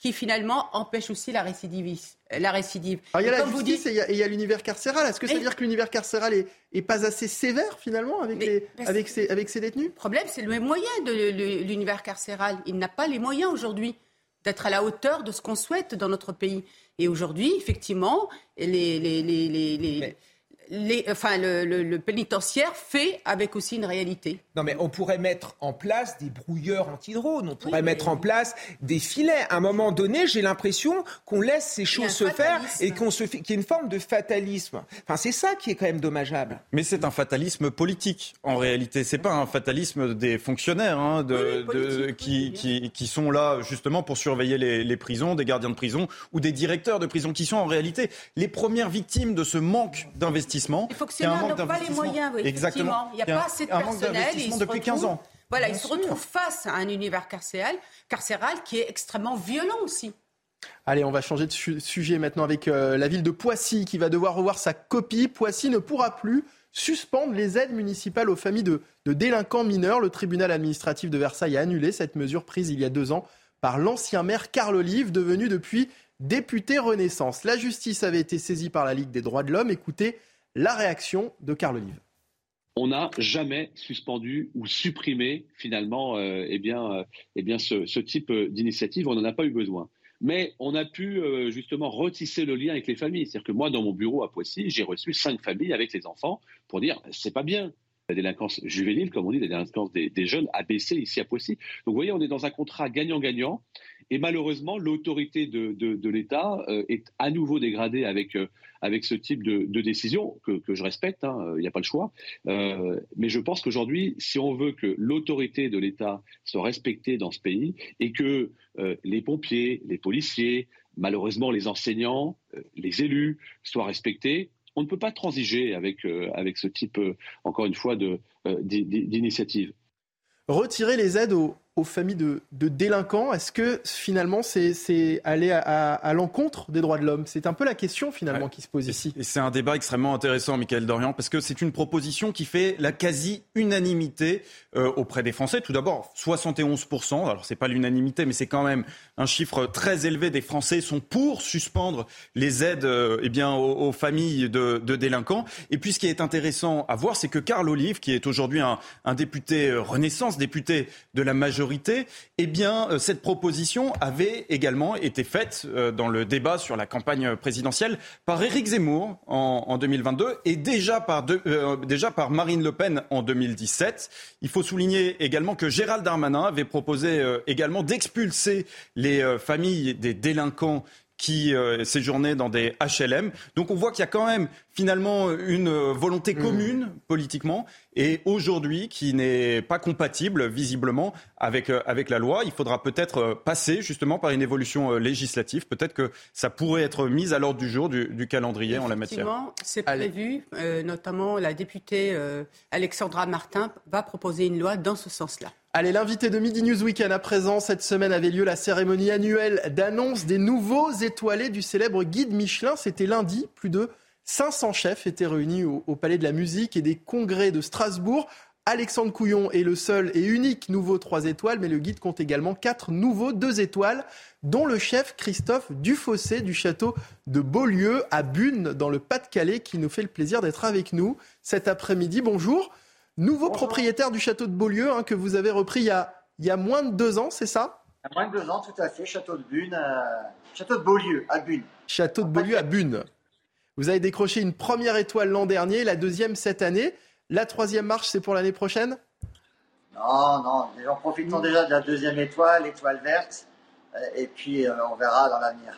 qui finalement empêche aussi la récidive. La récidive. il y a la justice et il y a, l'univers carcéral. Est-ce que ça veut dire que l'univers carcéral est, pas assez sévère finalement avec, les, avec, ses, avec ses détenus? Le problème, c'est le moyen de l'univers carcéral. Il n'a pas les moyens aujourd'hui d'être à la hauteur de ce qu'on souhaite dans notre pays. Et aujourd'hui, effectivement, les, les, les enfin, le, pénitentiaire fait avec aussi une réalité. Non, mais on pourrait mettre en place des brouilleurs anti-drones, on pourrait mettre en place des filets. À un moment donné, j'ai l'impression qu'on laisse ces choses se faire et qu'on se qu'il y a une forme de fatalisme. Enfin, c'est ça qui est quand même dommageable. Mais c'est un fatalisme politique, en réalité. C'est pas un fatalisme des fonctionnaires hein, de, qui, qui, qui, sont là justement pour surveiller les, les prisons, des gardiens de prison ou des directeurs de prison qui sont en réalité les premières victimes de ce manque d'investissement les fonctionnaires n'ont pas les moyens, oui, Exactement. Il n'y a, pas assez de personnel. Depuis 15 ans. Voilà, ils se retrouvent face à un univers carcéral, carcéral qui est extrêmement violent aussi. Allez, on va changer de sujet maintenant avec euh, la ville de Poissy qui va devoir revoir sa copie. Poissy ne pourra plus suspendre les aides municipales aux familles de, de, délinquants mineurs. Le tribunal administratif de Versailles a annulé cette mesure prise il y a deux ans par l'ancien maire Carl Olive, devenu depuis député Renaissance. La justice avait été saisie par la Ligue des droits de l'homme. Écoutez la réaction de Carl Olive. On n'a jamais suspendu ou supprimé finalement euh, eh bien, euh, eh bien ce, type d'initiative. On n'en a pas eu besoin. Mais on a pu euh, justement retisser le lien avec les familles. C'est-à-dire que moi, dans mon bureau à Poissy, j'ai reçu cinq familles avec les enfants pour dire c'est pas bien. La délinquance juvénile, comme on dit, la délinquance des, des, jeunes a baissé ici à Poissy. Donc vous voyez, on est dans un contrat gagnant-gagnant. Et malheureusement, l'autorité de, l'État euh, est à nouveau dégradée avec, euh, avec ce type de, décision, que, je respecte, hein, il n'y a pas le choix. Euh, mais je pense qu'aujourd'hui, si on veut que l'autorité de l'État soit respectée dans ce pays et que les pompiers, les policiers, malheureusement les enseignants, les élus soient respectés, on ne peut pas transiger avec, avec ce type, encore une fois, d'initiative. Retirer les aides aux, aux familles de, délinquants. Est-ce que finalement c'est aller à, l'encontre des droits de l'homme? C'est un peu la question finalement qui se pose ici. Et c'est un débat extrêmement intéressant, Michael Dorian, parce que c'est une proposition qui fait la quasi-unanimité euh, auprès des Français. Tout d'abord, 71%, alors c'est pas l'unanimité, mais c'est quand même un chiffre très élevé des Français sont pour suspendre les aides euh, eh bien, aux, familles de, délinquants. Et puis ce qui est intéressant à voir, c'est que Carl Olive, qui est aujourd'hui un, un député euh, Renaissance, député de la majorité, eh bien, euh, cette proposition avait également été faite euh, dans le débat sur la campagne présidentielle par Éric Zemmour en, 2022 et déjà par, euh, déjà par Marine Le Pen en 2017. Il faut souligner également que Gérald Darmanin avait proposé également d'expulser les familles des délinquants qui euh, séjournaient dans des HLM. Donc on voit qu'il y a quand même finalement une volonté mmh. commune politiquement et aujourd'hui qui n'est pas compatible visiblement avec, euh, avec la loi. Il faudra peut-être euh, passer justement par une évolution législative. Peut-être que ça pourrait être mis à l'ordre du jour du, calendrier en la matière. C'est prévu, notamment la députée Alexandra Martin va proposer une loi dans ce sens-là. Allez, l'invité de Midi News Weekend à présent. Cette semaine avait lieu la cérémonie annuelle d'annonce des nouveaux étoilés du célèbre guide Michelin. C'était lundi. Plus de 500 chefs étaient réunis au, Palais de la Musique et des congrès de Strasbourg. Alexandre Couillon est le seul et unique nouveau 3 étoiles, mais le guide compte également 4 nouveaux 2 étoiles, dont le chef Christophe Dufossé du château de Beaulieu à Bune, dans le Pas-de-Calais, qui nous fait le plaisir d'être avec nous cet après-midi. Bonjour. Nouveau propriétaire du château de Beaulieu hein, que vous avez repris il y a, il y a moins de deux ans, c'est ça? Il y a moins de deux ans, tout à fait. Château de Bune, euh, château de Beaulieu à Bune. Château de Beaulieu à Bune. Vous avez décroché une première étoile l'an dernier, la deuxième cette année. La troisième marche, c'est pour l'année prochaine? Non, non. En profitons déjà de la deuxième étoile, l'étoile verte. Euh, et puis, euh, on verra dans l'avenir.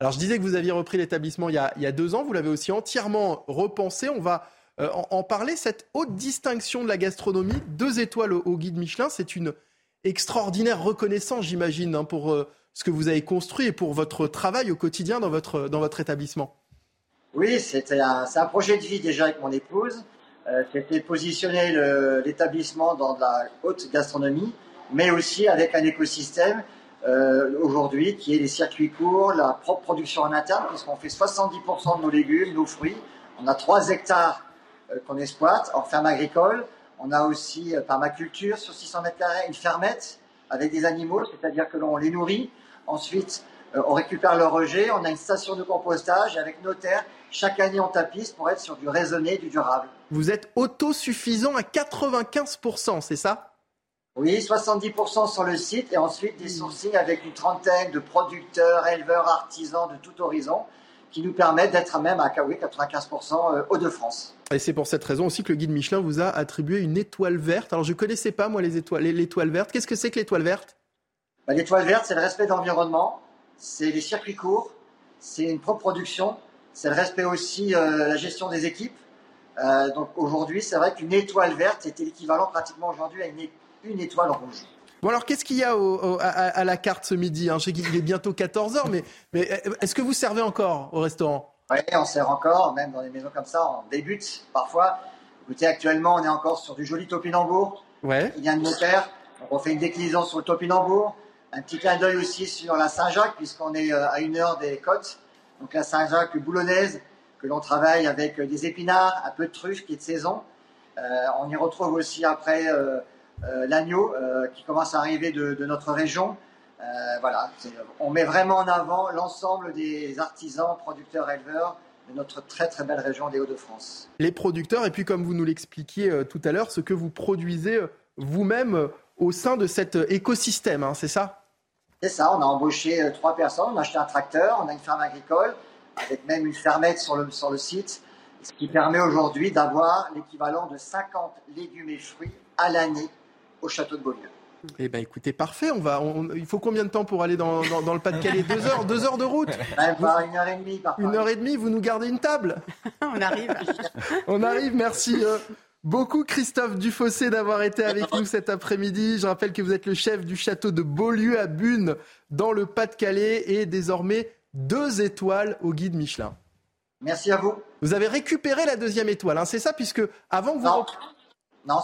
Alors, je disais que vous aviez repris l'établissement il, y a deux ans. Vous l'avez aussi entièrement repensé. On va euh, en, parler. Cette haute distinction de la gastronomie, deux étoiles au, guide Michelin, c'est une extraordinaire reconnaissance, j'imagine, hein, pour ce que vous avez construit et pour votre travail au quotidien dans votre, établissement. Oui, c'est un projet de vie déjà avec mon épouse. Euh, c'était positionner l'établissement dans de la haute gastronomie, mais aussi avec un écosystème euh, aujourd'hui qui est les circuits courts, la propre production en interne, puisqu'on fait 70% de nos légumes, nos fruits. On a 3 hectares euh, qu'on exploite en ferme agricole. On a aussi permaculture sur 600 mètres carrés, une fermette avec des animaux, c'est-à-dire que l'on les nourrit. Ensuite, on récupère le rejet, on a une station de compostage avec nos terres chaque année, on tapisse pour être sur du raisonné, du durable. Vous êtes autosuffisant à 95%, c'est ça? Oui, 70% sur le site et ensuite des sourcings avec une trentaine de producteurs, éleveurs, artisans de tout horizon qui nous permettent d'être même à 95% Hauts-de-France. Et c'est pour cette raison aussi que le guide Michelin vous a attribué une étoile verte. Alors je ne connaissais pas moi les étoiles, l'étoile verte. Qu'est-ce que c'est que l'étoile verte? Bah, L'étoile verte, c'est le respect de l'environnement, c'est les circuits courts, c'est une propre production, c'est le respect aussi euh, la gestion des équipes. Euh, donc aujourd'hui, c'est vrai qu'une étoile verte était l'équivalent pratiquement aujourd'hui à une, étoile rouge. Bon alors qu'est-ce qu'il y a à, la carte ce midi hein? Je sais qu'il est bientôt 14h, mais, mais est-ce que vous servez encore au restaurant? Oui, on sert encore, même dans des maisons comme ça, on débute parfois. Écoutez, actuellement, on est encore sur du joli topinambour. Ouais. Il vient de nous faire. Donc on fait une déclinaison sur le topinambour. Un petit clin d'œil aussi sur la Saint-Jacques, puisqu'on est euh, à une heure des côtes donc la Saint-Jacques boulonnaise, que l'on travaille avec des épinards, un peu de truffe qui est de saison. Euh, on y retrouve aussi après euh, euh, l'agneau qui commence à arriver de, notre région. voilà, on met vraiment en avant l'ensemble des artisans, producteurs, éleveurs de notre très très belle région des Hauts-de-France. Les producteurs, et puis comme vous nous l'expliquiez tout à l'heure, ce que vous produisez vous-même au sein de cet écosystème, hein, c'est ça? C'est ça, on a embauché euh, trois personnes, on a acheté un tracteur, on a une ferme agricole, avec même une fermette sur le, sur le site, ce qui permet aujourd'hui d'avoir l'équivalent de 50 légumes et fruits à l'année au château de Beaulieu. Eh bien, écoutez, parfait. On va, il faut combien de temps pour aller dans, dans, le Pas-de-Calais? Deux heures Deux heures de route? Pas une heure et demie, parfois. Une heure et demie, vous nous gardez une table? On arrive. on arrive, merci. Euh, beaucoup, Christophe Dufossé, d'avoir été avec nous cet après-midi. Je rappelle que vous êtes le chef du château de Beaulieu à Bune, dans le Pas-de-Calais, et désormais deux étoiles au guide Michelin. Merci à vous. Vous avez récupéré la deuxième étoile, hein, c'est ça, puisque avant que vous. Non.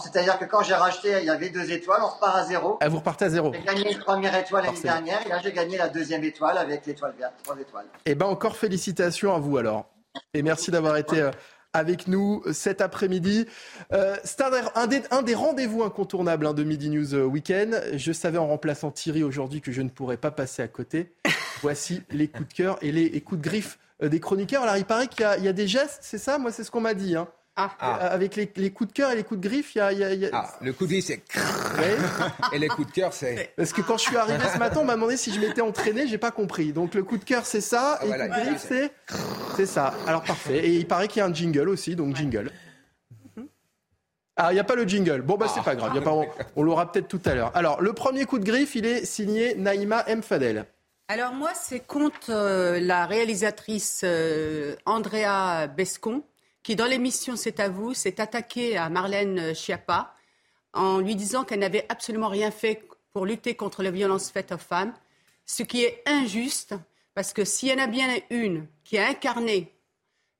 C'est-à-dire que quand j'ai racheté, il y avait deux étoiles, on repart à zéro. Ah, vous repartez à zéro. J'ai gagné une première étoile l'année dernière, et là j'ai gagné la deuxième étoile avec l'étoile verte, trois étoiles. Eh bien, encore félicitations à vous alors. Et merci d'avoir été euh, avec nous cet après-midi. Euh, c'est un des, un des rendez-vous incontournables hein, de Midi News euh, Weekend. Je savais en remplaçant Thierry aujourd'hui que je ne pourrais pas passer à côté. Voici les coups de cœur et les, coups de griffe euh, des chroniqueurs. Alors il paraît qu'il y, a des gestes, c'est ça? Moi c'est ce qu'on m'a dit. Hein. Ah. Euh, avec les, coups de cœur et les coups de griffe, il y a. Y Ah, le coup de griffe, c'est. et les coups de cœur, c'est. Parce que quand je suis arrivé ce matin, on m'a demandé si je m'étais entraîné, j'ai pas compris. Donc le coup de cœur, c'est ça, ah, et le coup de griffe, c'est. C'est ça. Alors parfait. Et il paraît qu'il y a un jingle aussi, donc jingle. Ah, il n'y a pas le jingle. Bon, bah, c'est pas grave. on, l'aura peut-être tout à l'heure. Alors, le premier coup de griffe, il est signé Naïma M. Fadel. Alors, moi, c'est contre euh, la réalisatrice euh, Andrea Bescon qui, dans l'émission C'est à vous, s'est attaqué à Marlène Schiappa en lui disant qu'elle n'avait absolument rien fait pour lutter contre les violences faites aux femmes, ce qui est injuste, parce que s'il y en a bien une qui a incarné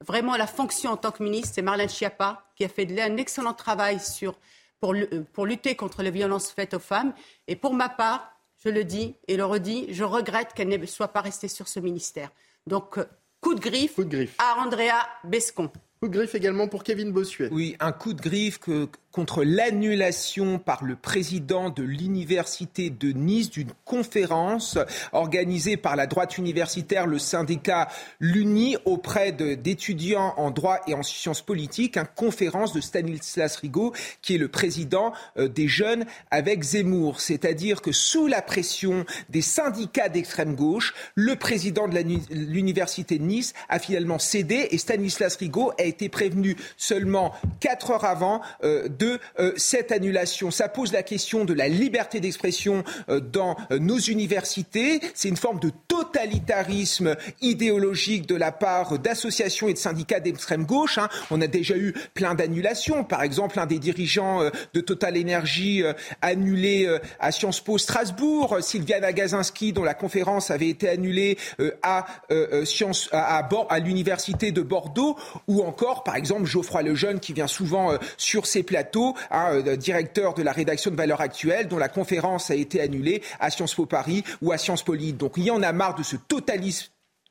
vraiment la fonction en tant que ministre, c'est Marlène Schiappa, qui a fait un excellent travail sur, pour, pour lutter contre les violences faites aux femmes. Et pour ma part, je le dis et le redis, je regrette qu'elle ne soit pas restée sur ce ministère. Donc, coup de griffe, coup de griffe. à Andrea Bescon. Coup de griffe également pour Kevin Bossuet. Oui, un coup de griffe que, contre l'annulation par le président de l'université de Nice d'une conférence organisée par la droite universitaire, le syndicat l'UNI, auprès d'étudiants en droit et en sciences politiques, une conférence de Stanislas Rigaud, qui est le président euh, des jeunes avec Zemmour. C'est-à-dire que sous la pression des syndicats d'extrême gauche, le président de l'université de Nice a finalement cédé et Stanislas Rigaud a été prévenu seulement quatre heures avant euh, de euh, cette annulation. Ça pose la question de la liberté d'expression euh, dans nos universités. C'est une forme de totalitarisme idéologique de la part d'associations et de syndicats d'extrême gauche. Hein. On a déjà eu plein d'annulations. Par exemple, un des dirigeants de Total Energy annulé à Sciences Po Strasbourg, Sylviane Agazinski, dont la conférence avait été annulée à, Sciences, à, à l'université de Bordeaux, ou encore, par exemple, Geoffroy Lejeune, qui vient souvent sur ces plateaux, un euh, directeur de la rédaction de Valeurs Actuelles, dont la conférence a été annulée à Sciences Po Paris ou à Sciences Po Lille. Donc il y en a marre de ce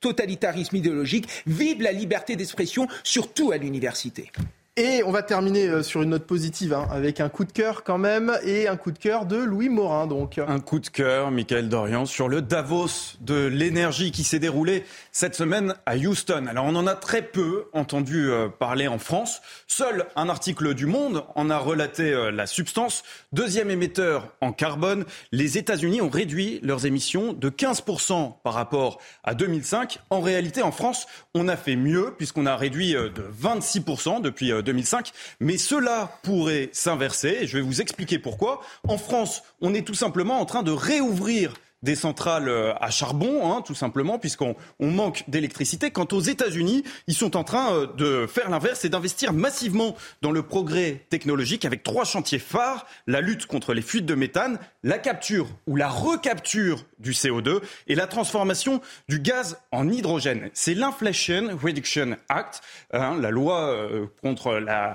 totalitarisme idéologique. Vive la liberté d'expression, surtout à l'université. Et on va terminer euh, sur une note positive, hein, avec un coup de cœur quand même, et un coup de cœur de Louis Morin. Donc. Un coup de cœur, Michael Dorian, sur le Davos de l'énergie qui s'est déroulé cette semaine à Houston. Alors on en a très peu entendu euh, parler en France. Seul un article du Monde en a relaté euh, la substance. Deuxième émetteur en carbone, les États-Unis ont réduit leurs émissions de 15% par rapport à 2005. En réalité, en France, on a fait mieux puisqu'on a réduit de 26% depuis 2005. Mais cela pourrait s'inverser je vais vous expliquer pourquoi. En France, on est tout simplement en train de réouvrir des centrales euh, à charbon, hein, tout simplement, puisqu'on on manque d'électricité. Quant aux États-Unis, ils sont en train euh, de faire l'inverse et d'investir massivement dans le progrès technologique avec trois chantiers phares la lutte contre les fuites de méthane, la capture ou la recapture du CO2 et la transformation du gaz en hydrogène. C'est l'Inflation Reduction Act, hein, la loi euh, contre la,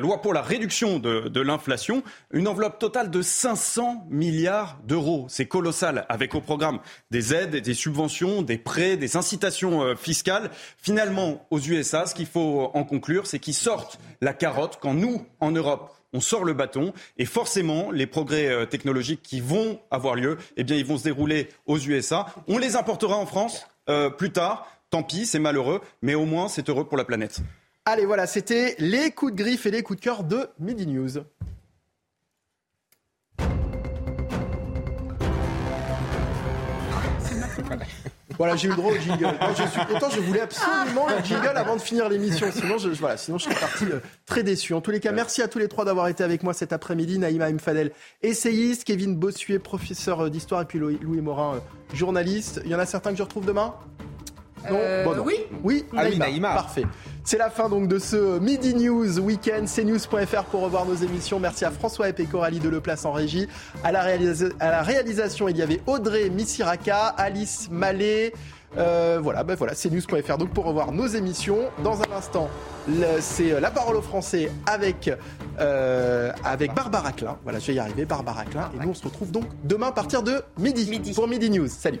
loi pour la réduction de l'inflation, une enveloppe totale de 500 milliards d'euros. C'est colossal, avec au programme des aides, des subventions, des prêts, des incitations euh, fiscales. Finalement, aux USA, ce qu'il faut en conclure, c'est qu'ils sortent la carotte quand nous, en Europe, on sort le bâton et forcément les progrès euh, technologiques qui vont avoir lieu, eh bien ils vont se dérouler aux USA. On les importera en France euh, plus tard. Tant pis, c'est malheureux, mais au moins c'est heureux pour la planète. Allez, voilà, c'était les coups de griffe et les coups de cœur de Midi News. Voilà, j'ai eu le droit au jingle. je suis content, je voulais absolument le jingle avant de finir l'émission. Sinon, je, voilà, sinon, je serais parti euh, très déçu. En tous les cas, merci à tous les trois d'avoir été avec moi cet après-midi. Naïma Mfadel, essayiste, Kevin Bossuet, professeur d'histoire, et puis Louis Morin, euh, journaliste. Il y en a certains que je retrouve demain? Non, euh, bon, Oui. Oui, ah Naïma. Parfait. C'est la fin donc de ce Midi News Weekend. CNews.fr pour revoir nos émissions. Merci à François et Coralie de Leplace en régie. À la, à la réalisation, il y avait Audrey Missiraka, Alice Mallet. Euh, voilà, ben voilà, cnews.fr donc pour revoir nos émissions. Dans un instant, c'est la parole aux Français avec, euh, avec Barbara Klein. Voilà, je vais y arriver, Barbara Klein. Et nous, on se retrouve donc demain à partir de midi, midi. pour Midi News. Salut.